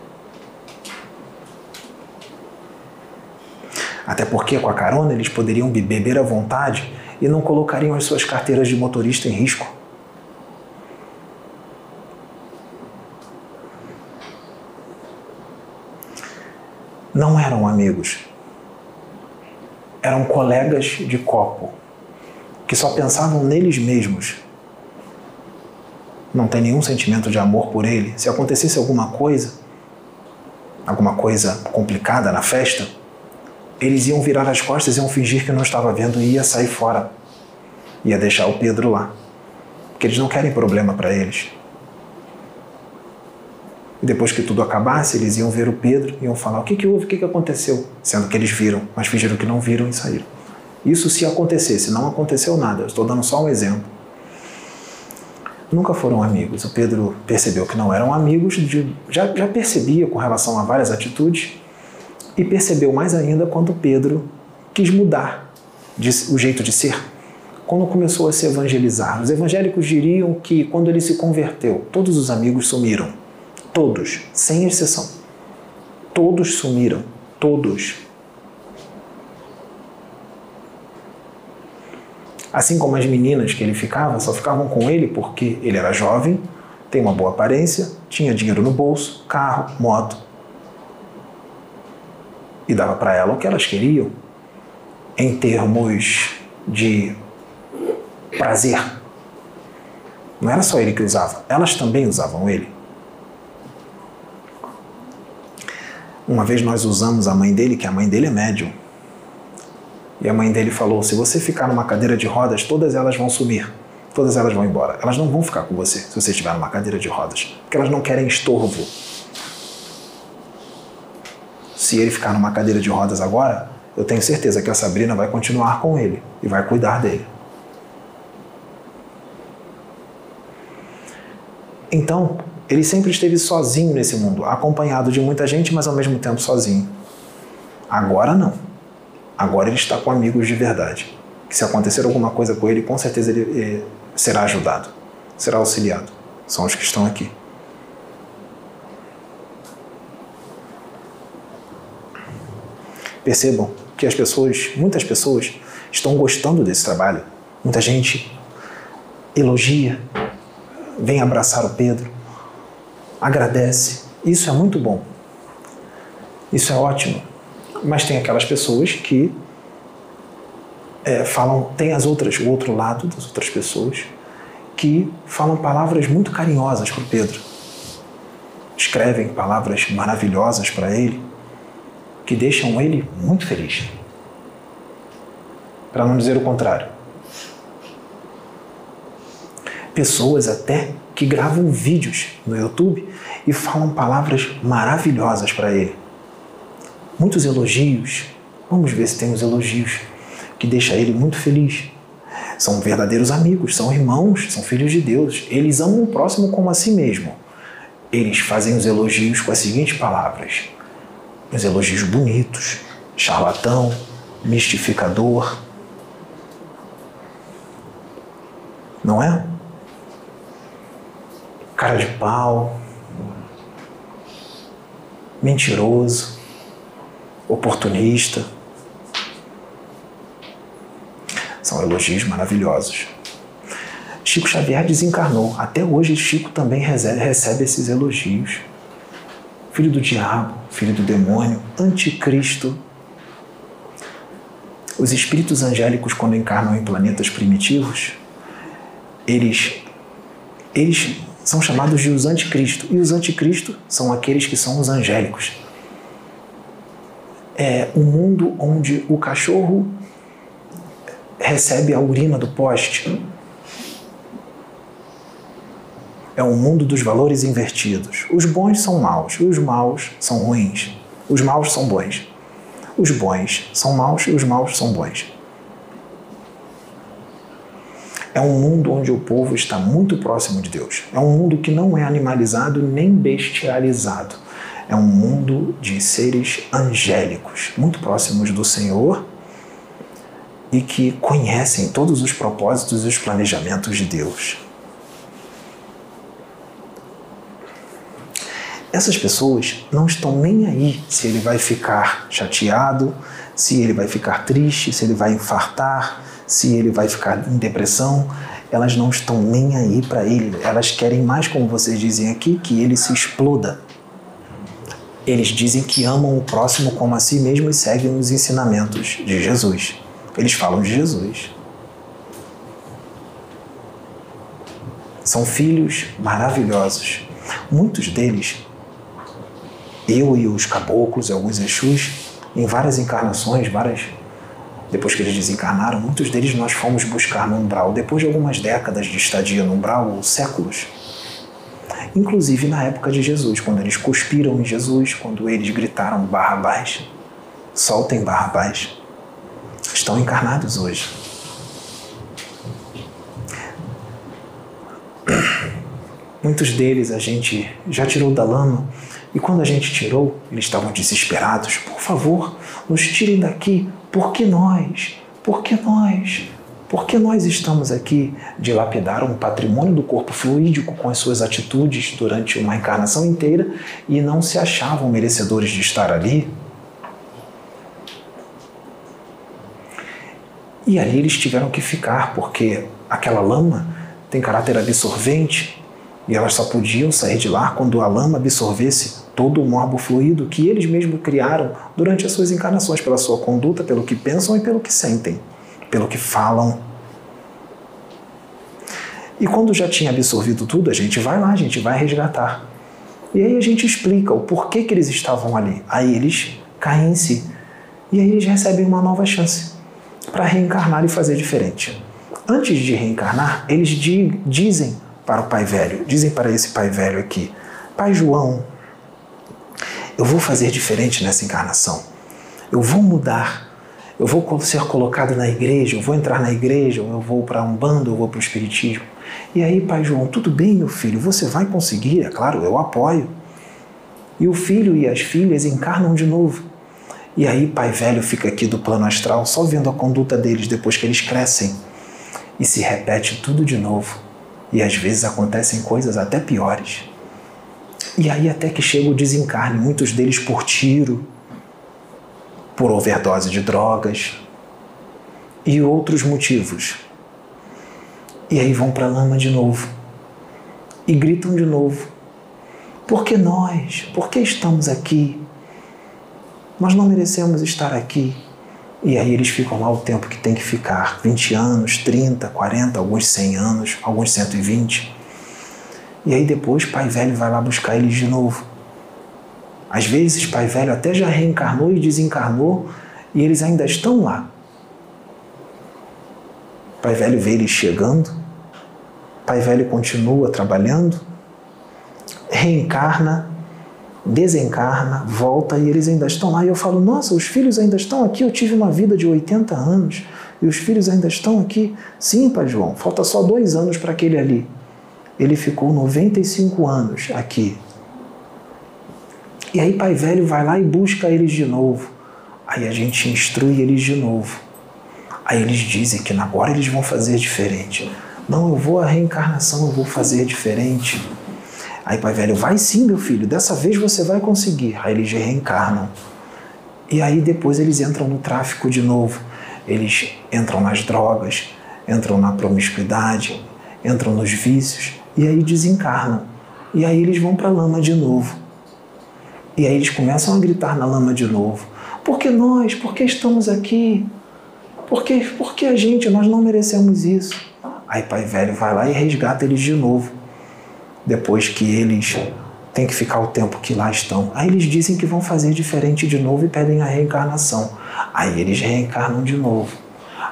Até porque com a carona eles poderiam beber à vontade e não colocariam as suas carteiras de motorista em risco. Não eram amigos, eram colegas de copo, que só pensavam neles mesmos. Não tem nenhum sentimento de amor por ele. Se acontecesse alguma coisa, alguma coisa complicada na festa, eles iam virar as costas, iam fingir que não estava vendo e ia sair fora. Ia deixar o Pedro lá. Porque eles não querem problema para eles. E depois que tudo acabasse, eles iam ver o Pedro e iam falar: o que, que houve, o que, que aconteceu? Sendo que eles viram, mas fingiram que não viram e saíram. Isso se acontecesse, não aconteceu nada, estou dando só um exemplo. Nunca foram amigos. O Pedro percebeu que não eram amigos, de, já, já percebia com relação a várias atitudes, e percebeu mais ainda quando Pedro quis mudar o jeito de ser. Quando começou a se evangelizar. Os evangélicos diriam que quando ele se converteu, todos os amigos sumiram Todos, sem exceção. Todos sumiram. Todos. Assim como as meninas que ele ficava, só ficavam com ele porque ele era jovem, tem uma boa aparência, tinha dinheiro no bolso, carro, moto. E dava para ela o que elas queriam em termos de prazer. Não era só ele que usava, elas também usavam ele. Uma vez nós usamos a mãe dele, que a mãe dele é médium. E a mãe dele falou: se você ficar numa cadeira de rodas, todas elas vão sumir. Todas elas vão embora. Elas não vão ficar com você se você estiver numa cadeira de rodas. Porque elas não querem estorvo. Se ele ficar numa cadeira de rodas agora, eu tenho certeza que a Sabrina vai continuar com ele e vai cuidar dele. Então, ele sempre esteve sozinho nesse mundo, acompanhado de muita gente, mas ao mesmo tempo sozinho. Agora não. Agora ele está com amigos de verdade. Que se acontecer alguma coisa com ele, com certeza ele, ele será ajudado, será auxiliado. São os que estão aqui. Percebam que as pessoas, muitas pessoas, estão gostando desse trabalho. Muita gente elogia, vem abraçar o Pedro, agradece. Isso é muito bom. Isso é ótimo. Mas tem aquelas pessoas que é, falam, tem as outras, o outro lado das outras pessoas que falam palavras muito carinhosas para o Pedro. Escrevem palavras maravilhosas para ele, que deixam ele muito feliz. Para não dizer o contrário. Pessoas até que gravam vídeos no YouTube e falam palavras maravilhosas para ele. Muitos elogios. Vamos ver se tem os elogios que deixa ele muito feliz. São verdadeiros amigos, são irmãos, são filhos de Deus. Eles amam o próximo como a si mesmo. Eles fazem os elogios com as seguintes palavras: os elogios bonitos, charlatão, mistificador. Não é? Cara de pau, mentiroso, oportunista. São elogios maravilhosos. Chico Xavier desencarnou. Até hoje, Chico também recebe esses elogios. Filho do diabo, filho do demônio, anticristo. Os espíritos angélicos, quando encarnam em planetas primitivos, eles, eles são chamados de os anticristo. E os anticristo são aqueles que são os angélicos. É um mundo onde o cachorro recebe a urina do poste. É um mundo dos valores invertidos. Os bons são maus os maus são ruins. Os maus são bons. Os bons são maus e os maus são bons. É um mundo onde o povo está muito próximo de Deus. É um mundo que não é animalizado nem bestializado. É um mundo de seres angélicos, muito próximos do Senhor e que conhecem todos os propósitos e os planejamentos de Deus. Essas pessoas não estão nem aí se ele vai ficar chateado, se ele vai ficar triste, se ele vai infartar, se ele vai ficar em depressão. Elas não estão nem aí para ele. Elas querem mais, como vocês dizem aqui, que ele se exploda. Eles dizem que amam o próximo como a si mesmo e seguem os ensinamentos de Jesus. Eles falam de Jesus. São filhos maravilhosos. Muitos deles, eu e os caboclos, alguns Exus, em várias encarnações, várias. Depois que eles desencarnaram, muitos deles nós fomos buscar no umbral, depois de algumas décadas de estadia no umbral, ou séculos. Inclusive na época de Jesus, quando eles cuspiram em Jesus, quando eles gritaram Barrabás, soltem Barrabás estão encarnados hoje. Muitos deles a gente já tirou da lama e quando a gente tirou, eles estavam desesperados. Por favor, nos tirem daqui. Por que nós? Por que nós? Porque nós estamos aqui dilapidar um patrimônio do corpo fluídico com as suas atitudes durante uma encarnação inteira e não se achavam merecedores de estar ali? E ali eles tiveram que ficar, porque aquela lama tem caráter absorvente e elas só podiam sair de lá quando a lama absorvesse todo o morbo fluido que eles mesmos criaram durante as suas encarnações, pela sua conduta, pelo que pensam e pelo que sentem, pelo que falam. E quando já tinha absorvido tudo, a gente vai lá, a gente vai resgatar. E aí a gente explica o porquê que eles estavam ali. Aí eles caem em si. E aí eles recebem uma nova chance para reencarnar e fazer diferente. Antes de reencarnar, eles di dizem para o pai velho, dizem para esse pai velho aqui: Pai João, eu vou fazer diferente nessa encarnação. Eu vou mudar. Eu vou ser colocado na igreja, eu vou entrar na igreja, eu vou para um bando, eu vou para o espiritismo. E aí, pai João, tudo bem, meu filho, você vai conseguir, é claro, eu apoio. E o filho e as filhas encarnam de novo. E aí, pai velho fica aqui do plano astral só vendo a conduta deles depois que eles crescem. E se repete tudo de novo. E às vezes acontecem coisas até piores. E aí, até que chega o desencarne, muitos deles por tiro, por overdose de drogas e outros motivos. E aí vão para a lama de novo e gritam de novo: Por que nós? Por que estamos aqui? Nós não merecemos estar aqui. E aí eles ficam lá o tempo que tem que ficar: 20 anos, 30, 40, alguns 100 anos, alguns 120. E aí depois pai velho vai lá buscar eles de novo. Às vezes pai velho até já reencarnou e desencarnou e eles ainda estão lá. Pai velho vê eles chegando, pai velho continua trabalhando, reencarna, desencarna, volta e eles ainda estão lá. E eu falo: Nossa, os filhos ainda estão aqui. Eu tive uma vida de 80 anos e os filhos ainda estão aqui. Sim, Pai João, falta só dois anos para aquele ali. Ele ficou 95 anos aqui. E aí, Pai Velho vai lá e busca eles de novo. Aí a gente instrui eles de novo. Aí eles dizem que agora eles vão fazer diferente. Não, eu vou a reencarnação, eu vou fazer diferente. Aí Pai Velho, vai sim, meu filho, dessa vez você vai conseguir. Aí eles reencarnam. E aí depois eles entram no tráfico de novo. Eles entram nas drogas, entram na promiscuidade, entram nos vícios e aí desencarnam. E aí eles vão para a lama de novo. E aí eles começam a gritar na lama de novo. Por que nós? Por que estamos aqui? Por que, por que a gente? Nós não merecemos isso. Aí Pai Velho vai lá e resgata eles de novo depois que eles têm que ficar o tempo que lá estão. Aí eles dizem que vão fazer diferente de novo e pedem a reencarnação. Aí eles reencarnam de novo.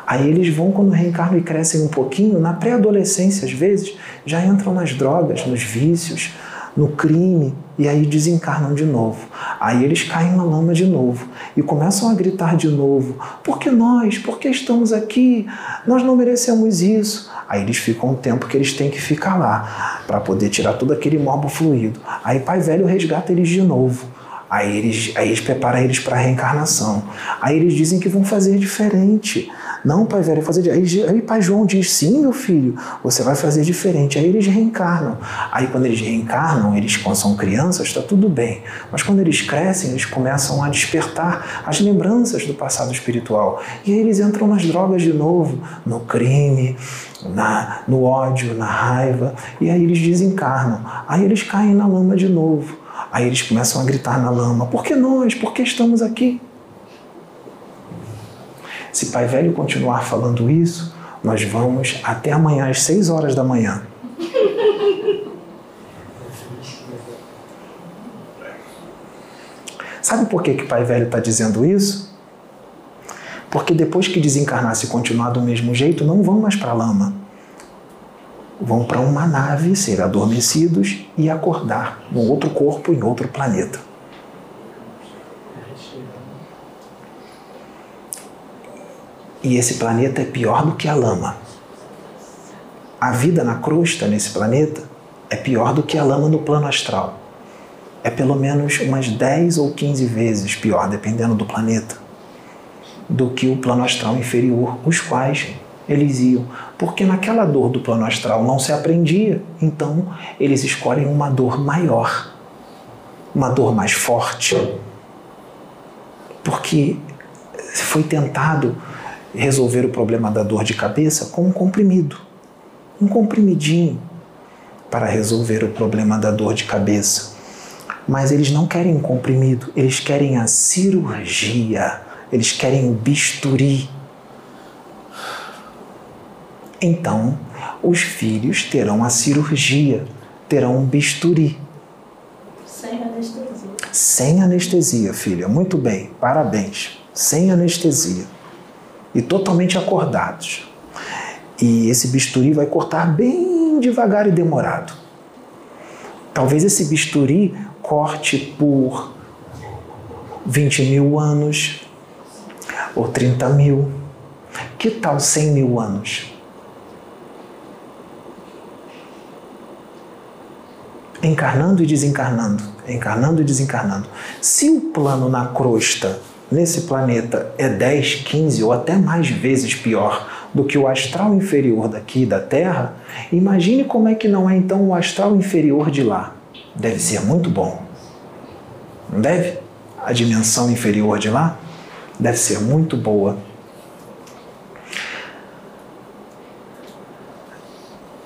Aí eles vão, quando reencarnam e crescem um pouquinho, na pré-adolescência, às vezes, já entram nas drogas, nos vícios, no crime, e aí desencarnam de novo. Aí eles caem na lama de novo e começam a gritar de novo: por que nós? Por que estamos aqui? Nós não merecemos isso. Aí eles ficam um tempo que eles têm que ficar lá para poder tirar todo aquele morbo fluido. Aí Pai Velho resgata eles de novo. Aí eles, aí eles preparam eles para a reencarnação. Aí eles dizem que vão fazer diferente. Não, pai velho, fazer. Aí, aí pai João diz: sim, meu filho, você vai fazer diferente. Aí eles reencarnam. Aí quando eles reencarnam, eles quando são crianças, está tudo bem. Mas quando eles crescem, eles começam a despertar as lembranças do passado espiritual. E aí eles entram nas drogas de novo, no crime, na, no ódio, na raiva. E aí eles desencarnam. Aí eles caem na lama de novo. Aí eles começam a gritar na lama: por que nós? Por que estamos aqui? Se Pai Velho continuar falando isso, nós vamos até amanhã às 6 horas da manhã. Sabe por que, que Pai Velho está dizendo isso? Porque depois que desencarnar se continuar do mesmo jeito, não vão mais para a lama. Vão para uma nave, ser adormecidos e acordar num outro corpo, em outro planeta. E esse planeta é pior do que a lama. A vida na crosta nesse planeta é pior do que a lama no plano astral. É pelo menos umas 10 ou 15 vezes pior, dependendo do planeta, do que o plano astral inferior, os quais eles iam. Porque naquela dor do plano astral não se aprendia, então eles escolhem uma dor maior, uma dor mais forte. Porque foi tentado resolver o problema da dor de cabeça com um comprimido, um comprimidinho para resolver o problema da dor de cabeça. Mas eles não querem um comprimido, eles querem a cirurgia, eles querem o bisturi. Então, os filhos terão a cirurgia, terão um bisturi. Sem anestesia. Sem anestesia, filha. Muito bem, parabéns. Sem anestesia e totalmente acordados. E esse bisturi vai cortar bem devagar e demorado. Talvez esse bisturi corte por 20 mil anos ou 30 mil. Que tal 100 mil anos? Encarnando e desencarnando, encarnando e desencarnando. Se o plano na crosta nesse planeta é 10, 15 ou até mais vezes pior do que o astral inferior daqui da Terra, imagine como é que não é então o astral inferior de lá. Deve ser muito bom. Não deve? A dimensão inferior de lá deve ser muito boa.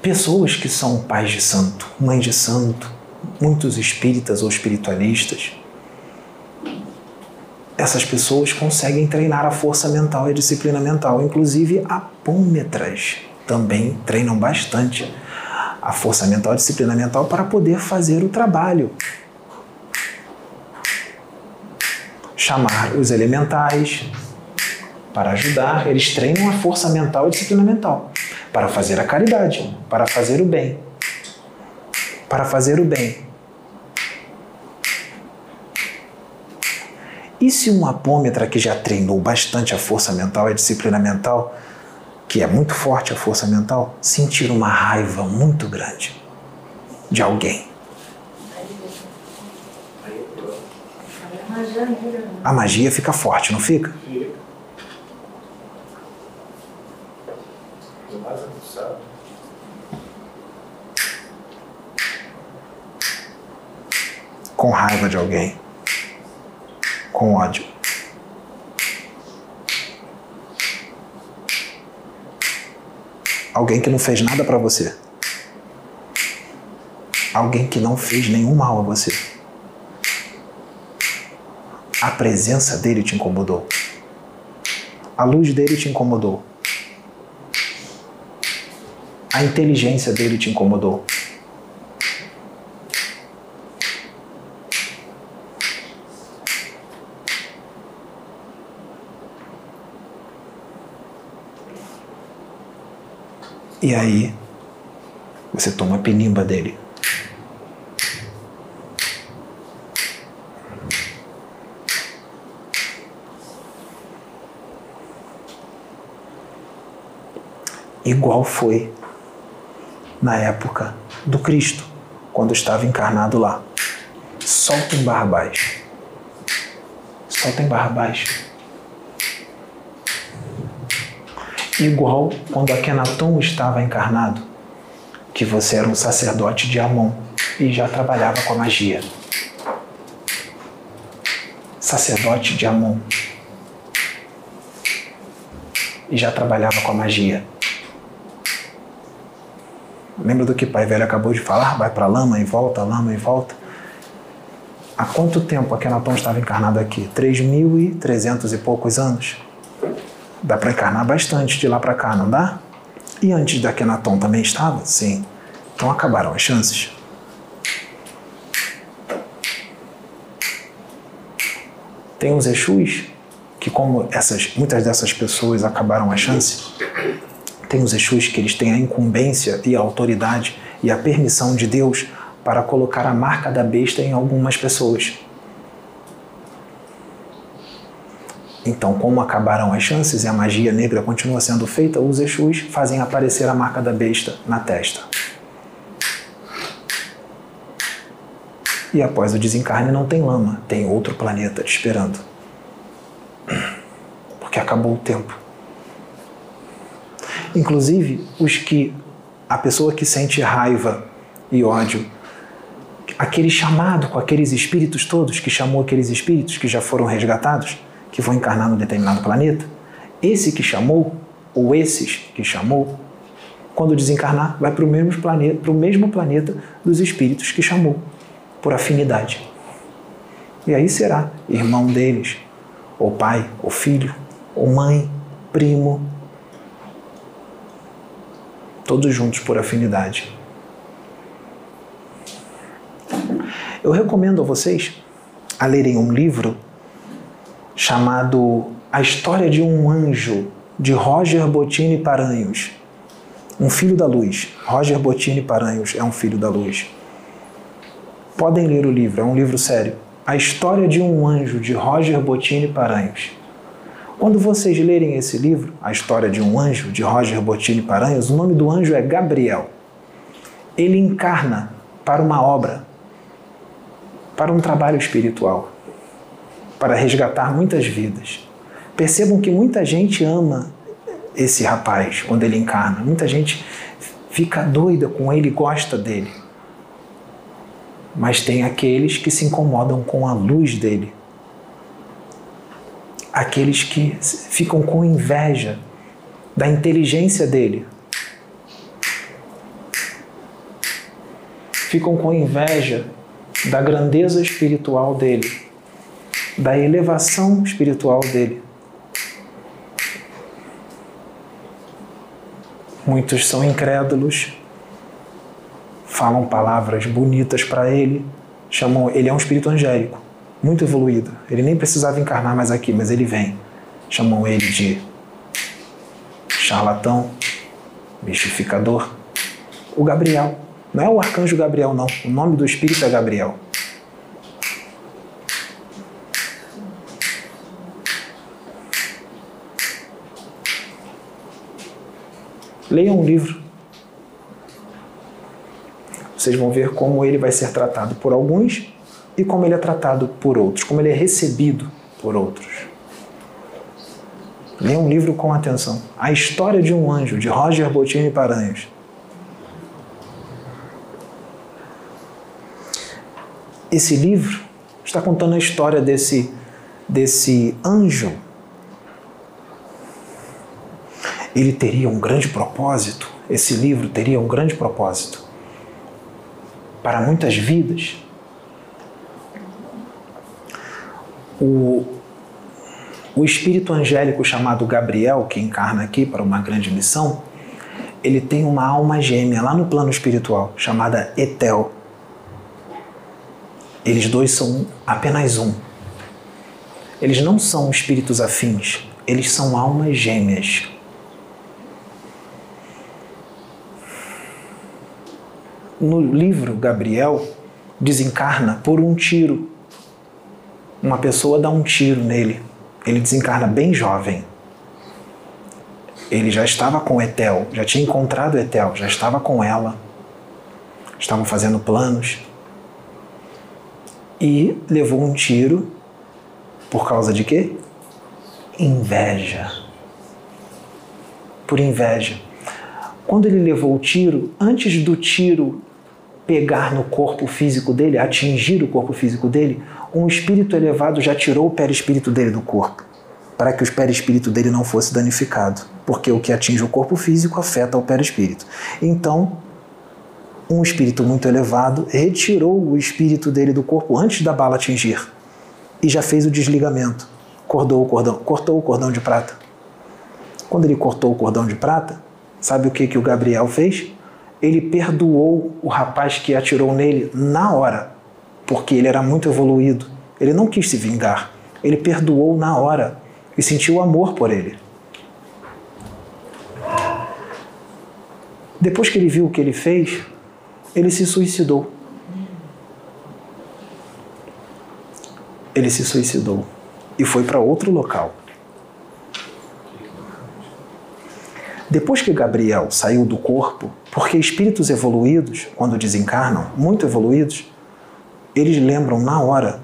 Pessoas que são pais de santo, mães de santo, muitos espíritas ou espiritualistas, essas pessoas conseguem treinar a força mental e a disciplina mental. Inclusive, apômetras também treinam bastante a força mental e a disciplina mental para poder fazer o trabalho. Chamar os elementais para ajudar, eles treinam a força mental e a disciplina mental para fazer a caridade, para fazer o bem. Para fazer o bem. E se um apômetra que já treinou bastante a força mental a disciplina mental, que é muito forte a força mental, sentir uma raiva muito grande de alguém? A magia fica forte, não fica? Com raiva de alguém com ódio. Alguém que não fez nada para você. Alguém que não fez nenhum mal a você. A presença dele te incomodou. A luz dele te incomodou. A inteligência dele te incomodou. Aí, você toma a penimba dele. Igual foi na época do Cristo, quando estava encarnado lá. Soltem Barrabás. Soltem Barrabás. Igual quando Akenaton estava encarnado, que você era um sacerdote de Amon e já trabalhava com a magia. Sacerdote de Amon. E já trabalhava com a magia. Lembra do que pai velho acabou de falar? Vai para lama e volta, lama e volta. Há quanto tempo Akenaton estava encarnado aqui? 3.300 e poucos anos. Dá para encarnar bastante de lá para cá, não dá? E antes da Kenaton também estava? Sim. Então acabaram as chances. Tem uns Exus que, como essas, muitas dessas pessoas acabaram a chance, tem os Exus que eles têm a incumbência e a autoridade e a permissão de Deus para colocar a marca da besta em algumas pessoas. Então, como acabaram as chances e a magia negra continua sendo feita, os Exus fazem aparecer a marca da besta na testa. E após o desencarne não tem lama, tem outro planeta te esperando. Porque acabou o tempo. Inclusive, os que a pessoa que sente raiva e ódio, aquele chamado com aqueles espíritos todos que chamou aqueles espíritos que já foram resgatados, que vão encarnar num determinado planeta, esse que chamou, ou esses que chamou, quando desencarnar, vai para o mesmo planeta, para o mesmo planeta dos espíritos que chamou, por afinidade. E aí será irmão deles, ou pai, ou filho, ou mãe, primo, todos juntos por afinidade. Eu recomendo a vocês a lerem um livro chamado A História de um Anjo, de Roger Bottini Paranhos. Um filho da luz. Roger Bottini Paranhos é um filho da luz. Podem ler o livro, é um livro sério. A História de um Anjo, de Roger Bottini Paranhos. Quando vocês lerem esse livro, A História de um Anjo, de Roger Bottini Paranhos, o nome do anjo é Gabriel. Ele encarna para uma obra, para um trabalho espiritual para resgatar muitas vidas. Percebam que muita gente ama esse rapaz quando ele encarna, muita gente fica doida com ele, gosta dele. Mas tem aqueles que se incomodam com a luz dele. Aqueles que ficam com inveja da inteligência dele. Ficam com inveja da grandeza espiritual dele da elevação espiritual dele. Muitos são incrédulos, falam palavras bonitas para ele, chamam ele é um espírito angélico, muito evoluído. Ele nem precisava encarnar mais aqui, mas ele vem. Chamam ele de charlatão, mistificador. O Gabriel, não é o arcanjo Gabriel não, o nome do espírito é Gabriel. Leiam um livro. Vocês vão ver como ele vai ser tratado por alguns e como ele é tratado por outros, como ele é recebido por outros. Leiam um livro com atenção. A História de um Anjo, de Roger Bottini Paranhos. Esse livro está contando a história desse, desse anjo ele teria um grande propósito, esse livro teria um grande propósito para muitas vidas. O, o espírito angélico chamado Gabriel, que encarna aqui para uma grande missão, ele tem uma alma gêmea lá no plano espiritual, chamada Etel. Eles dois são apenas um. Eles não são espíritos afins, eles são almas gêmeas. No livro Gabriel desencarna por um tiro. Uma pessoa dá um tiro nele. Ele desencarna bem jovem. Ele já estava com Etel, já tinha encontrado Etel, já estava com ela. Estavam fazendo planos. E levou um tiro por causa de quê? Inveja. Por inveja. Quando ele levou o tiro, antes do tiro pegar no corpo físico dele, atingir o corpo físico dele, um espírito elevado já tirou o perispírito dele do corpo, para que o perispírito dele não fosse danificado, porque o que atinge o corpo físico afeta o perispírito. Então, um espírito muito elevado retirou o espírito dele do corpo antes da bala atingir e já fez o desligamento, cortou o cordão, cortou o cordão de prata. Quando ele cortou o cordão de prata, sabe o que que o Gabriel fez? Ele perdoou o rapaz que atirou nele na hora, porque ele era muito evoluído. Ele não quis se vingar. Ele perdoou na hora e sentiu amor por ele. Depois que ele viu o que ele fez, ele se suicidou. Ele se suicidou e foi para outro local. Depois que Gabriel saiu do corpo, porque espíritos evoluídos, quando desencarnam, muito evoluídos, eles lembram na hora,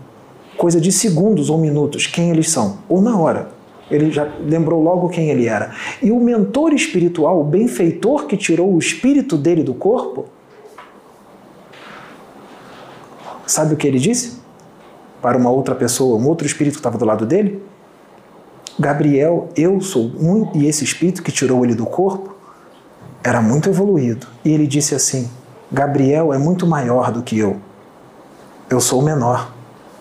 coisa de segundos ou minutos, quem eles são, ou na hora. Ele já lembrou logo quem ele era. E o mentor espiritual, o benfeitor que tirou o espírito dele do corpo, sabe o que ele disse? Para uma outra pessoa, um outro espírito que estava do lado dele? Gabriel, eu sou um, e esse espírito que tirou ele do corpo era muito evoluído. E ele disse assim: Gabriel é muito maior do que eu. Eu sou menor.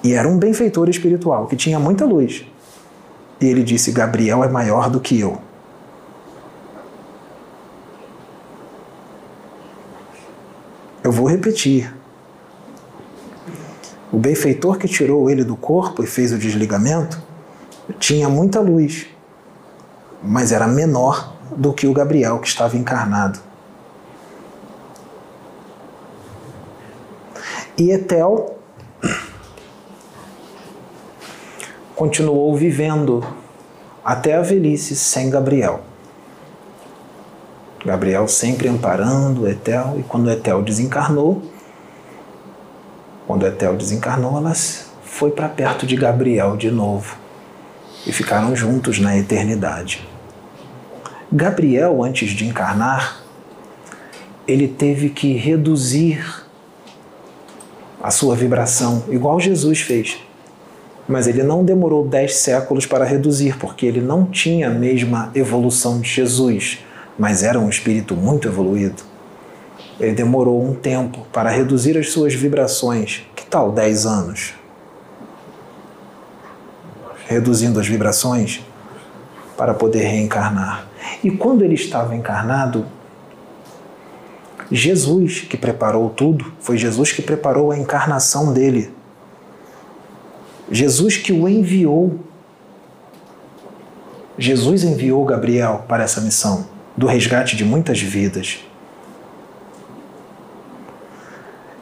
E era um benfeitor espiritual que tinha muita luz. E ele disse: Gabriel é maior do que eu. Eu vou repetir. O benfeitor que tirou ele do corpo e fez o desligamento tinha muita luz, mas era menor do que o Gabriel que estava encarnado. E Etel continuou vivendo até a velhice sem Gabriel. Gabriel sempre amparando Etel, e quando Etel desencarnou, quando Etel desencarnou, ela foi para perto de Gabriel de novo e ficaram juntos na eternidade. Gabriel, antes de encarnar, ele teve que reduzir a sua vibração, igual Jesus fez. Mas ele não demorou dez séculos para reduzir, porque ele não tinha a mesma evolução de Jesus, mas era um espírito muito evoluído. Ele demorou um tempo para reduzir as suas vibrações. Que tal dez anos? Reduzindo as vibrações para poder reencarnar. E quando ele estava encarnado, Jesus que preparou tudo, foi Jesus que preparou a encarnação dele. Jesus que o enviou. Jesus enviou Gabriel para essa missão do resgate de muitas vidas.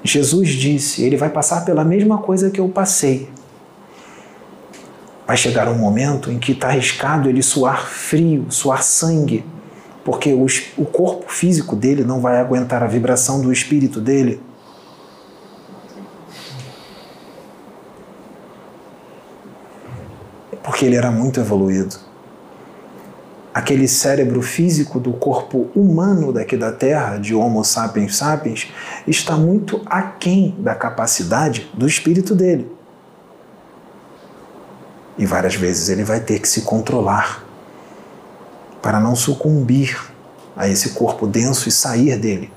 Jesus disse: Ele vai passar pela mesma coisa que eu passei. Vai chegar um momento em que está arriscado ele suar frio, suar sangue, porque o corpo físico dele não vai aguentar a vibração do espírito dele. Porque ele era muito evoluído. Aquele cérebro físico do corpo humano daqui da Terra, de Homo sapiens sapiens, está muito aquém da capacidade do espírito dele. E várias vezes ele vai ter que se controlar para não sucumbir a esse corpo denso e sair dele.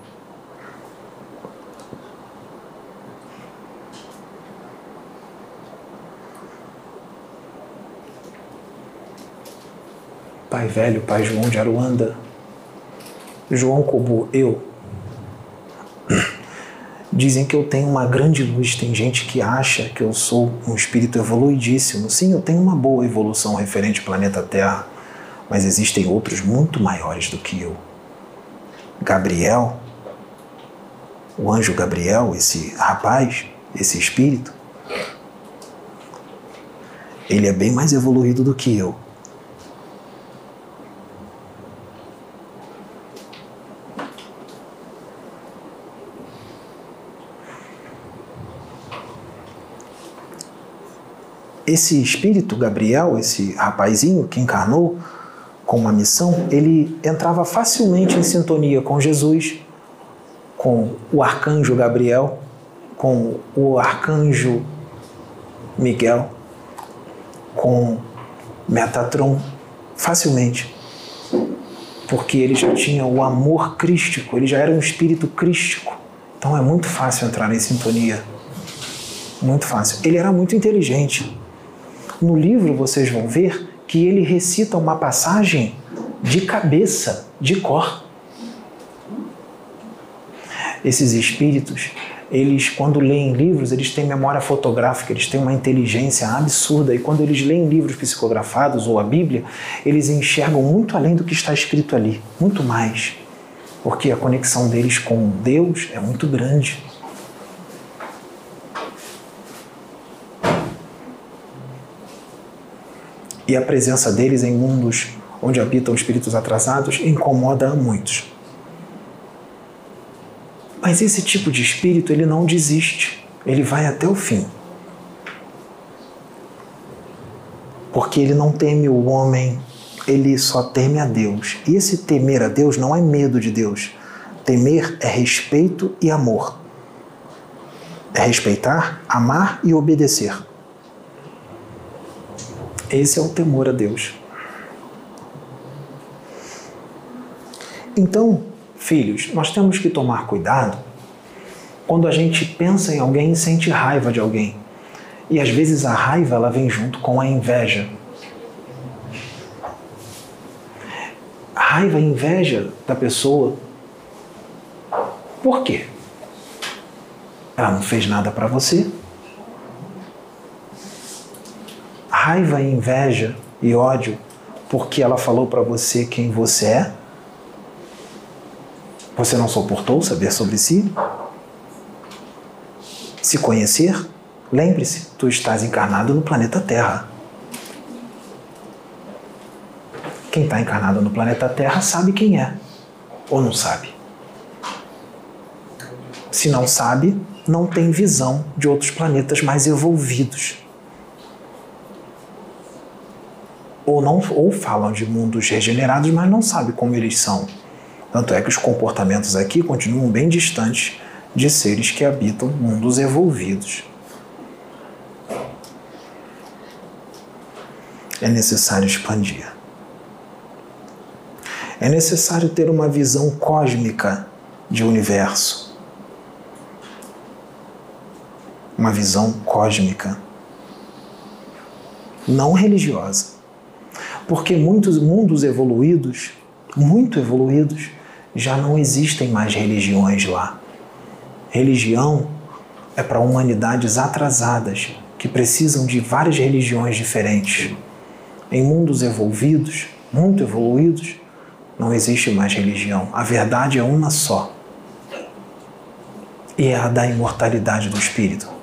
Pai velho, Pai João de Aruanda, João Cobu, eu. Dizem que eu tenho uma grande luz. Tem gente que acha que eu sou um espírito evoluidíssimo. Sim, eu tenho uma boa evolução referente ao planeta Terra mas existem outros muito maiores do que eu. Gabriel, o anjo Gabriel, esse rapaz, esse espírito, ele é bem mais evoluído do que eu. Esse espírito Gabriel, esse rapazinho que encarnou, com uma missão, ele entrava facilmente em sintonia com Jesus, com o arcanjo Gabriel, com o arcanjo Miguel, com Metatron, facilmente. Porque ele já tinha o amor crístico, ele já era um espírito crístico. Então é muito fácil entrar em sintonia. Muito fácil. Ele era muito inteligente. No livro vocês vão ver que ele recita uma passagem de cabeça, de cor. Esses espíritos, eles quando leem livros, eles têm memória fotográfica, eles têm uma inteligência absurda e quando eles leem livros psicografados ou a Bíblia, eles enxergam muito além do que está escrito ali, muito mais. Porque a conexão deles com Deus é muito grande. E a presença deles em mundos onde habitam espíritos atrasados incomoda a muitos. Mas esse tipo de espírito ele não desiste, ele vai até o fim. Porque ele não teme o homem, ele só teme a Deus. E esse temer a Deus não é medo de Deus. Temer é respeito e amor. É respeitar, amar e obedecer. Esse é o temor a Deus. Então, filhos, nós temos que tomar cuidado quando a gente pensa em alguém e sente raiva de alguém. E às vezes a raiva ela vem junto com a inveja. Raiva e inveja da pessoa. Por quê? Ela não fez nada para você, raiva e inveja e ódio porque ela falou para você quem você é? Você não suportou saber sobre si? Se conhecer? Lembre-se, tu estás encarnado no planeta Terra. Quem está encarnado no planeta Terra sabe quem é, ou não sabe. Se não sabe, não tem visão de outros planetas mais evolvidos. Ou não ou falam de mundos regenerados, mas não sabem como eles são. Tanto é que os comportamentos aqui continuam bem distantes de seres que habitam mundos evolvidos. É necessário expandir. É necessário ter uma visão cósmica de universo. Uma visão cósmica não religiosa. Porque muitos mundos evoluídos, muito evoluídos, já não existem mais religiões lá. Religião é para humanidades atrasadas que precisam de várias religiões diferentes. Em mundos evoluídos, muito evoluídos, não existe mais religião. A verdade é uma só. E é a da imortalidade do espírito.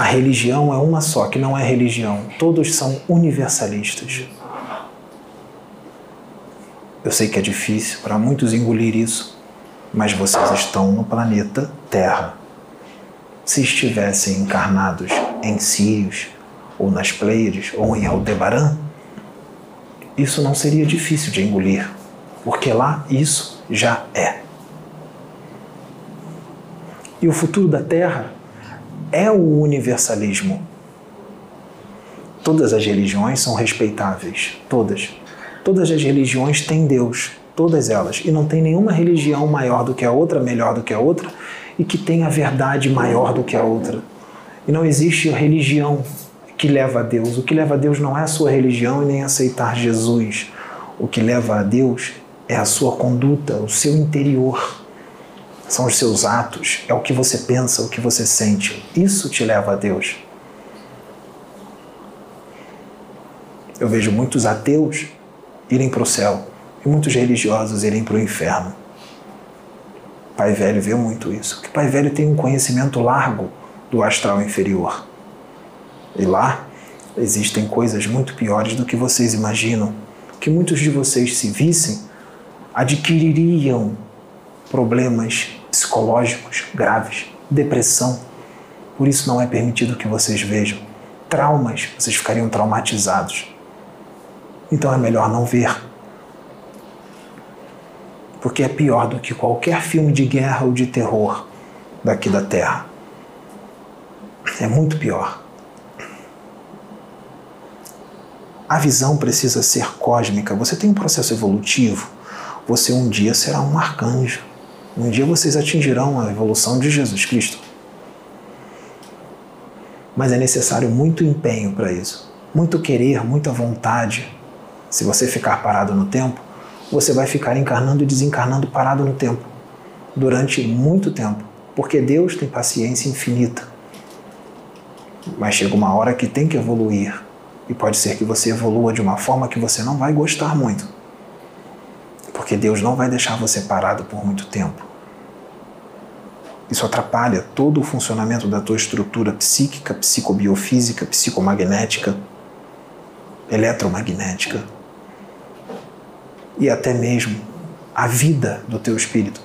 A religião é uma só, que não é religião. Todos são universalistas. Eu sei que é difícil para muitos engolir isso, mas vocês estão no planeta Terra. Se estivessem encarnados em Sirius, ou nas Pleiades, ou em Aldebaran, isso não seria difícil de engolir, porque lá isso já é. E o futuro da Terra é o universalismo. Todas as religiões são respeitáveis, todas. Todas as religiões têm Deus, todas elas. E não tem nenhuma religião maior do que a outra, melhor do que a outra, e que tenha a verdade maior do que a outra. E não existe religião que leva a Deus. O que leva a Deus não é a sua religião e nem aceitar Jesus. O que leva a Deus é a sua conduta, o seu interior são os seus atos, é o que você pensa, o que você sente. Isso te leva a Deus. Eu vejo muitos ateus irem para o céu e muitos religiosos irem para o inferno. Pai Velho vê muito isso, Pai Velho tem um conhecimento largo do astral inferior. E lá existem coisas muito piores do que vocês imaginam, que muitos de vocês, se vissem, adquiririam problemas psicológicos graves, depressão. Por isso não é permitido que vocês vejam. Traumas, vocês ficariam traumatizados. Então é melhor não ver. Porque é pior do que qualquer filme de guerra ou de terror daqui da Terra. É muito pior. A visão precisa ser cósmica. Você tem um processo evolutivo. Você um dia será um arcanjo. Um dia vocês atingirão a evolução de Jesus Cristo. Mas é necessário muito empenho para isso, muito querer, muita vontade. Se você ficar parado no tempo, você vai ficar encarnando e desencarnando parado no tempo durante muito tempo, porque Deus tem paciência infinita. Mas chega uma hora que tem que evoluir e pode ser que você evolua de uma forma que você não vai gostar muito porque Deus não vai deixar você parado por muito tempo. Isso atrapalha todo o funcionamento da tua estrutura psíquica, psicobiofísica, psicomagnética, eletromagnética e até mesmo a vida do teu espírito.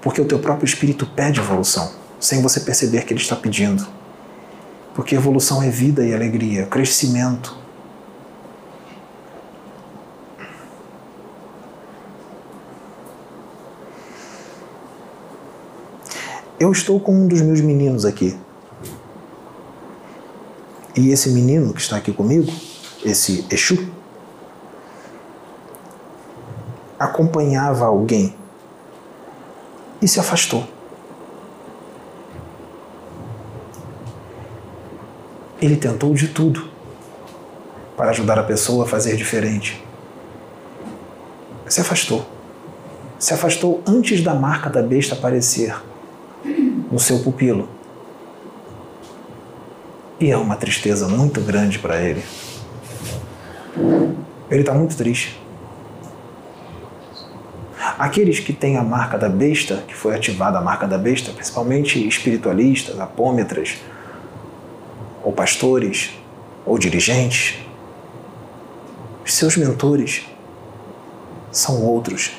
Porque o teu próprio espírito pede evolução, sem você perceber que ele está pedindo. Porque evolução é vida e alegria, crescimento, Eu estou com um dos meus meninos aqui. E esse menino que está aqui comigo, esse Exu, acompanhava alguém e se afastou. Ele tentou de tudo para ajudar a pessoa a fazer diferente. Se afastou. Se afastou antes da marca da besta aparecer no seu pupilo. E é uma tristeza muito grande para ele. Ele está muito triste. Aqueles que têm a marca da besta, que foi ativada a marca da besta, principalmente espiritualistas, apômetras, ou pastores, ou dirigentes, os seus mentores são outros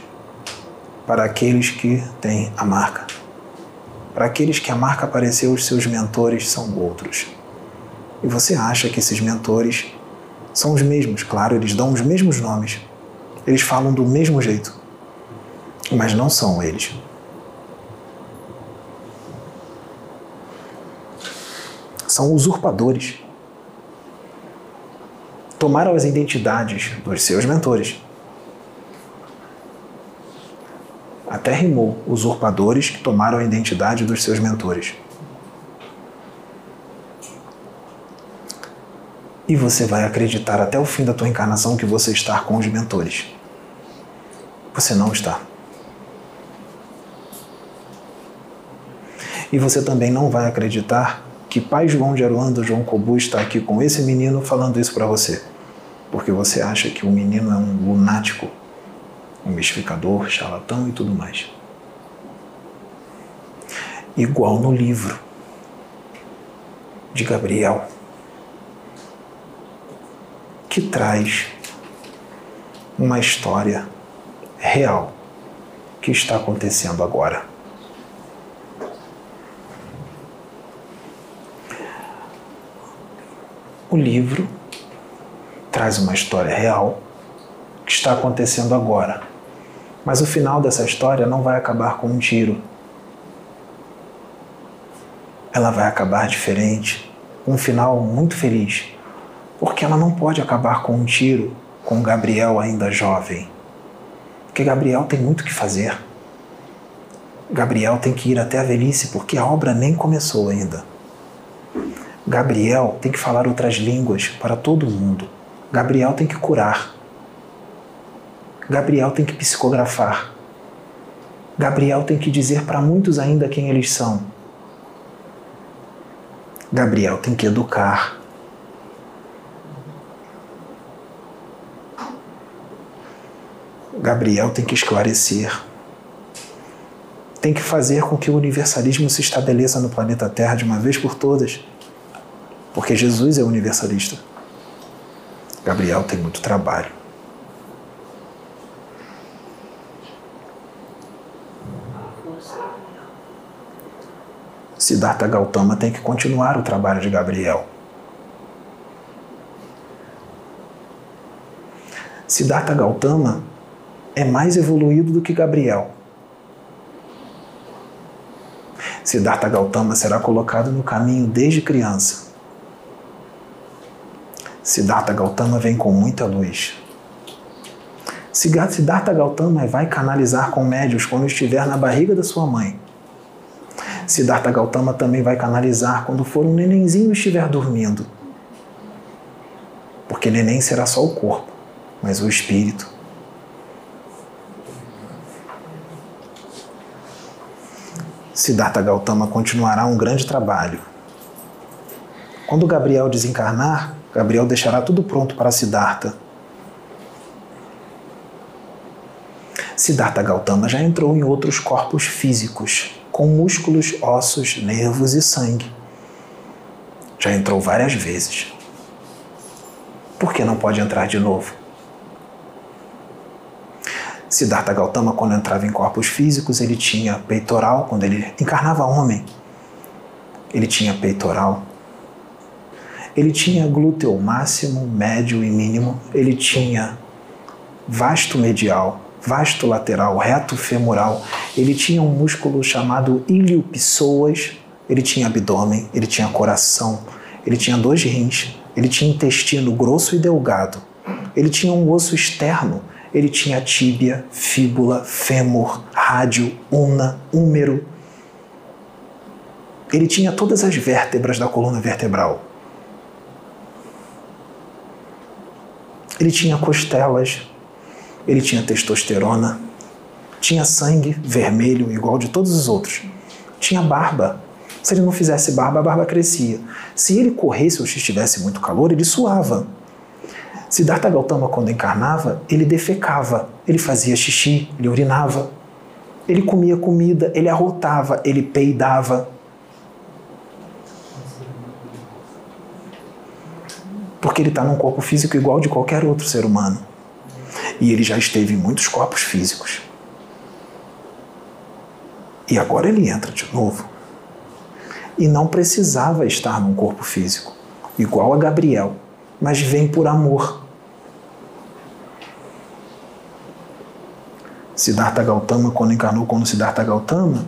para aqueles que têm a marca. Para aqueles que a marca apareceu, os seus mentores são outros. E você acha que esses mentores são os mesmos, claro, eles dão os mesmos nomes, eles falam do mesmo jeito, mas não são eles. São usurpadores. Tomaram as identidades dos seus mentores Até rimou usurpadores que tomaram a identidade dos seus mentores. E você vai acreditar até o fim da tua encarnação que você está com os mentores. Você não está. E você também não vai acreditar que pai João de Aruanda, João Cobu, está aqui com esse menino falando isso para você. Porque você acha que o menino é um lunático, um mistificador, charlatão e tudo mais. Igual no livro de Gabriel, que traz uma história real que está acontecendo agora. O livro traz uma história real que está acontecendo agora. Mas o final dessa história não vai acabar com um tiro. Ela vai acabar diferente, um final muito feliz, porque ela não pode acabar com um tiro com Gabriel ainda jovem. Porque Gabriel tem muito que fazer. Gabriel tem que ir até a velhice porque a obra nem começou ainda. Gabriel tem que falar outras línguas para todo mundo. Gabriel tem que curar. Gabriel tem que psicografar. Gabriel tem que dizer para muitos ainda quem eles são. Gabriel tem que educar. Gabriel tem que esclarecer. Tem que fazer com que o universalismo se estabeleça no planeta Terra de uma vez por todas porque Jesus é universalista. Gabriel tem muito trabalho. Siddhartha Gautama tem que continuar o trabalho de Gabriel. Siddhartha Gautama é mais evoluído do que Gabriel. Siddhartha Gautama será colocado no caminho desde criança. Siddhartha Gautama vem com muita luz. Siddhartha Gautama vai canalizar com médios quando estiver na barriga da sua mãe. Siddhartha Gautama também vai canalizar quando for um nenenzinho e estiver dormindo. Porque neném será só o corpo, mas o espírito. Siddhartha Gautama continuará um grande trabalho. Quando Gabriel desencarnar, Gabriel deixará tudo pronto para Siddhartha. Siddhartha Gautama já entrou em outros corpos físicos, com músculos, ossos, nervos e sangue. Já entrou várias vezes. Por que não pode entrar de novo? Siddhartha Gautama, quando entrava em corpos físicos, ele tinha peitoral, quando ele encarnava homem, ele tinha peitoral, ele tinha glúteo máximo, médio e mínimo, ele tinha vasto medial, vasto lateral, reto femoral, ele tinha um músculo chamado iliopsoas, ele tinha abdômen, ele tinha coração, ele tinha dois rins, ele tinha intestino grosso e delgado, ele tinha um osso externo, ele tinha tíbia, fíbula, fêmur, rádio, una, húmero. Ele tinha todas as vértebras da coluna vertebral. Ele tinha costelas, ele tinha testosterona, tinha sangue vermelho igual de todos os outros, tinha barba. Se ele não fizesse barba, a barba crescia. Se ele corresse ou estivesse muito calor, ele suava. Siddhartha Gautama, quando encarnava, ele defecava, ele fazia xixi, ele urinava, ele comia comida, ele arrotava, ele peidava. porque ele está num corpo físico igual de qualquer outro ser humano. E ele já esteve em muitos corpos físicos. E agora ele entra de novo. E não precisava estar num corpo físico, igual a Gabriel, mas vem por amor. Siddhartha Gautama, quando encarnou como Siddhartha Gautama,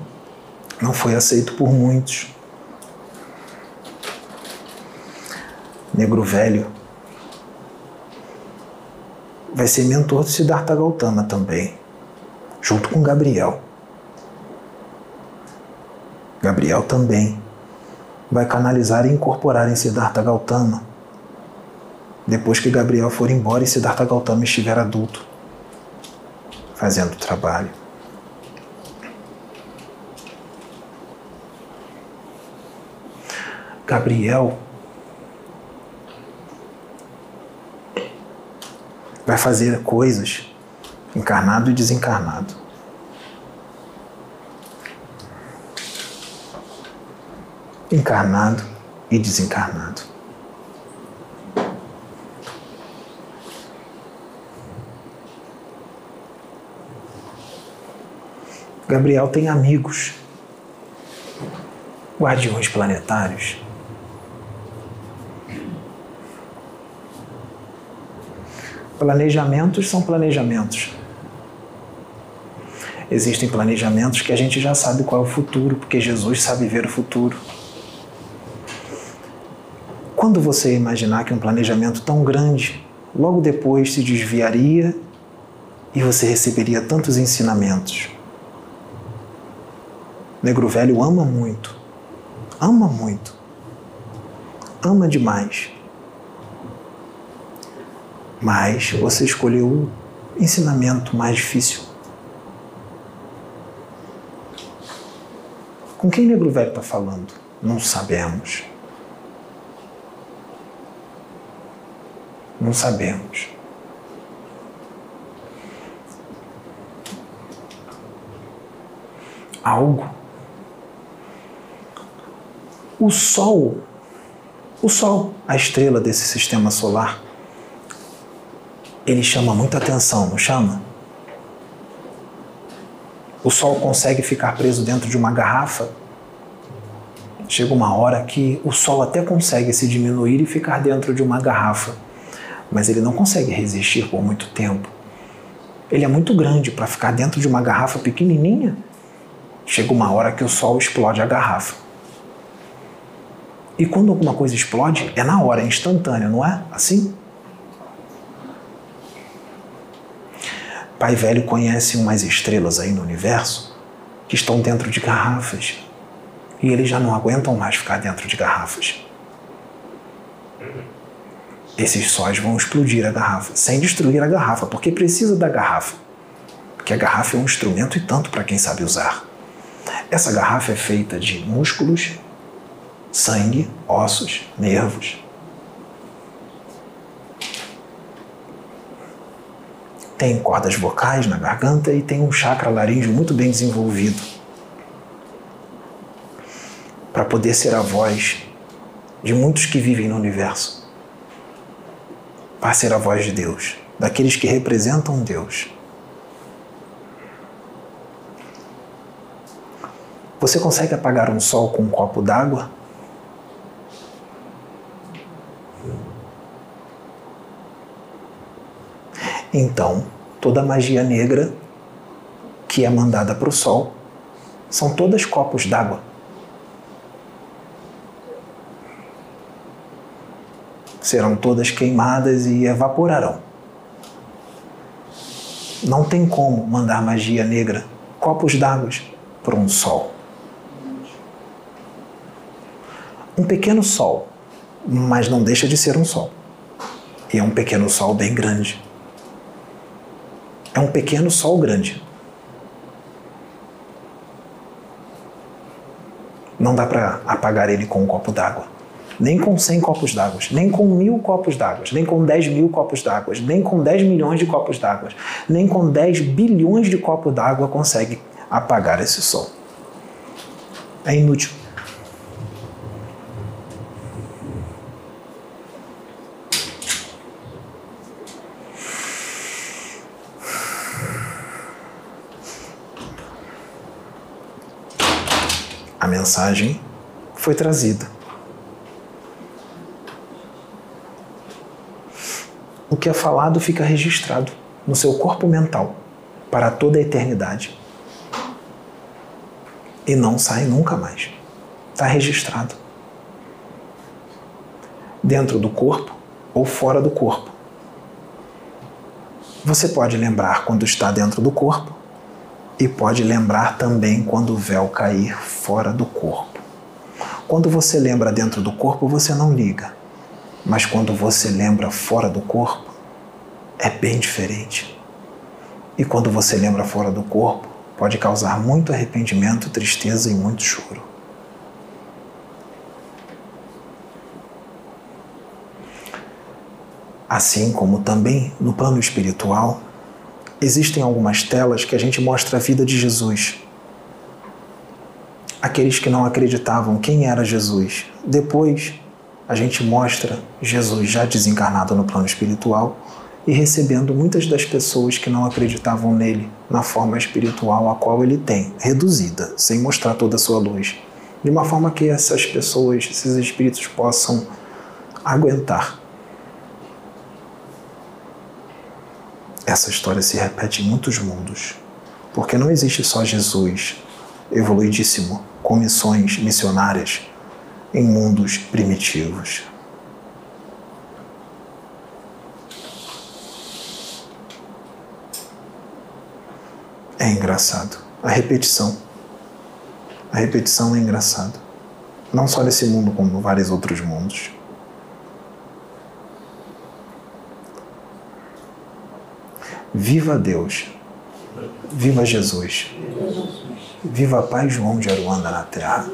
não foi aceito por muitos. negro velho, vai ser mentor de Siddhartha Gautama também, junto com Gabriel. Gabriel também vai canalizar e incorporar em Siddhartha Gautama depois que Gabriel for embora e Siddhartha Gautama estiver adulto, fazendo o trabalho. Gabriel vai fazer coisas encarnado e desencarnado. Encarnado e desencarnado. Gabriel tem amigos, guardiões planetários. Planejamentos são planejamentos. Existem planejamentos que a gente já sabe qual é o futuro, porque Jesus sabe ver o futuro. Quando você imaginar que um planejamento tão grande logo depois se desviaria e você receberia tantos ensinamentos? Negro Velho ama muito. Ama muito. Ama demais. Mas você escolheu o ensinamento mais difícil. Com quem Negro Velho está falando? Não sabemos. Não sabemos. Algo o Sol, o Sol, a estrela desse sistema solar, ele chama muita atenção, não chama? O Sol consegue ficar preso dentro de uma garrafa. Chega uma hora que o Sol até consegue se diminuir e ficar dentro de uma garrafa, mas ele não consegue resistir por muito tempo. Ele é muito grande para ficar dentro de uma garrafa pequenininha. Chega uma hora que o Sol explode a garrafa. E quando alguma coisa explode, é na hora, é instantâneo, não é? Assim? Pai Velho conhece umas estrelas aí no universo que estão dentro de garrafas e eles já não aguentam mais ficar dentro de garrafas. Esses sóis vão explodir a garrafa, sem destruir a garrafa, porque precisa da garrafa. Porque a garrafa é um instrumento e tanto para quem sabe usar. Essa garrafa é feita de músculos sangue, ossos, nervos. Tem cordas vocais na garganta e tem um chakra laríngeo muito bem desenvolvido para poder ser a voz de muitos que vivem no universo, para ser a voz de Deus, daqueles que representam Deus. Você consegue apagar um sol com um copo d'água? Então, toda a magia negra que é mandada para o sol são todas copos d'água. Serão todas queimadas e evaporarão. Não tem como mandar magia negra, copos d'água, para um sol. Um pequeno sol, mas não deixa de ser um sol. E é um pequeno sol bem grande é um pequeno sol grande. Não dá para apagar ele com um copo d'água. Nem com 100 copos d'água, nem com mil copos d'água, nem com 10 mil copos d'água, nem com 10 milhões de copos d'água, nem com 10 bilhões de copos d'água consegue apagar esse sol. É inútil. A mensagem foi trazida. O que é falado fica registrado no seu corpo mental para toda a eternidade. E não sai nunca mais. Está registrado. Dentro do corpo ou fora do corpo. Você pode lembrar quando está dentro do corpo e pode lembrar também quando o véu cair fora do corpo. Quando você lembra dentro do corpo, você não liga, mas quando você lembra fora do corpo, é bem diferente. E quando você lembra fora do corpo, pode causar muito arrependimento, tristeza e muito choro. Assim como também no plano espiritual, existem algumas telas que a gente mostra a vida de Jesus. Aqueles que não acreditavam quem era Jesus. Depois, a gente mostra Jesus já desencarnado no plano espiritual e recebendo muitas das pessoas que não acreditavam nele na forma espiritual a qual ele tem, reduzida, sem mostrar toda a sua luz, de uma forma que essas pessoas, esses espíritos possam aguentar. Essa história se repete em muitos mundos, porque não existe só Jesus, evoluidíssimo, com missões missionárias em mundos primitivos. É engraçado. A repetição. A repetição é engraçado. Não só nesse mundo, como em vários outros mundos. Viva Deus. Viva Jesus. Viva a paz João de Aruanda na terra.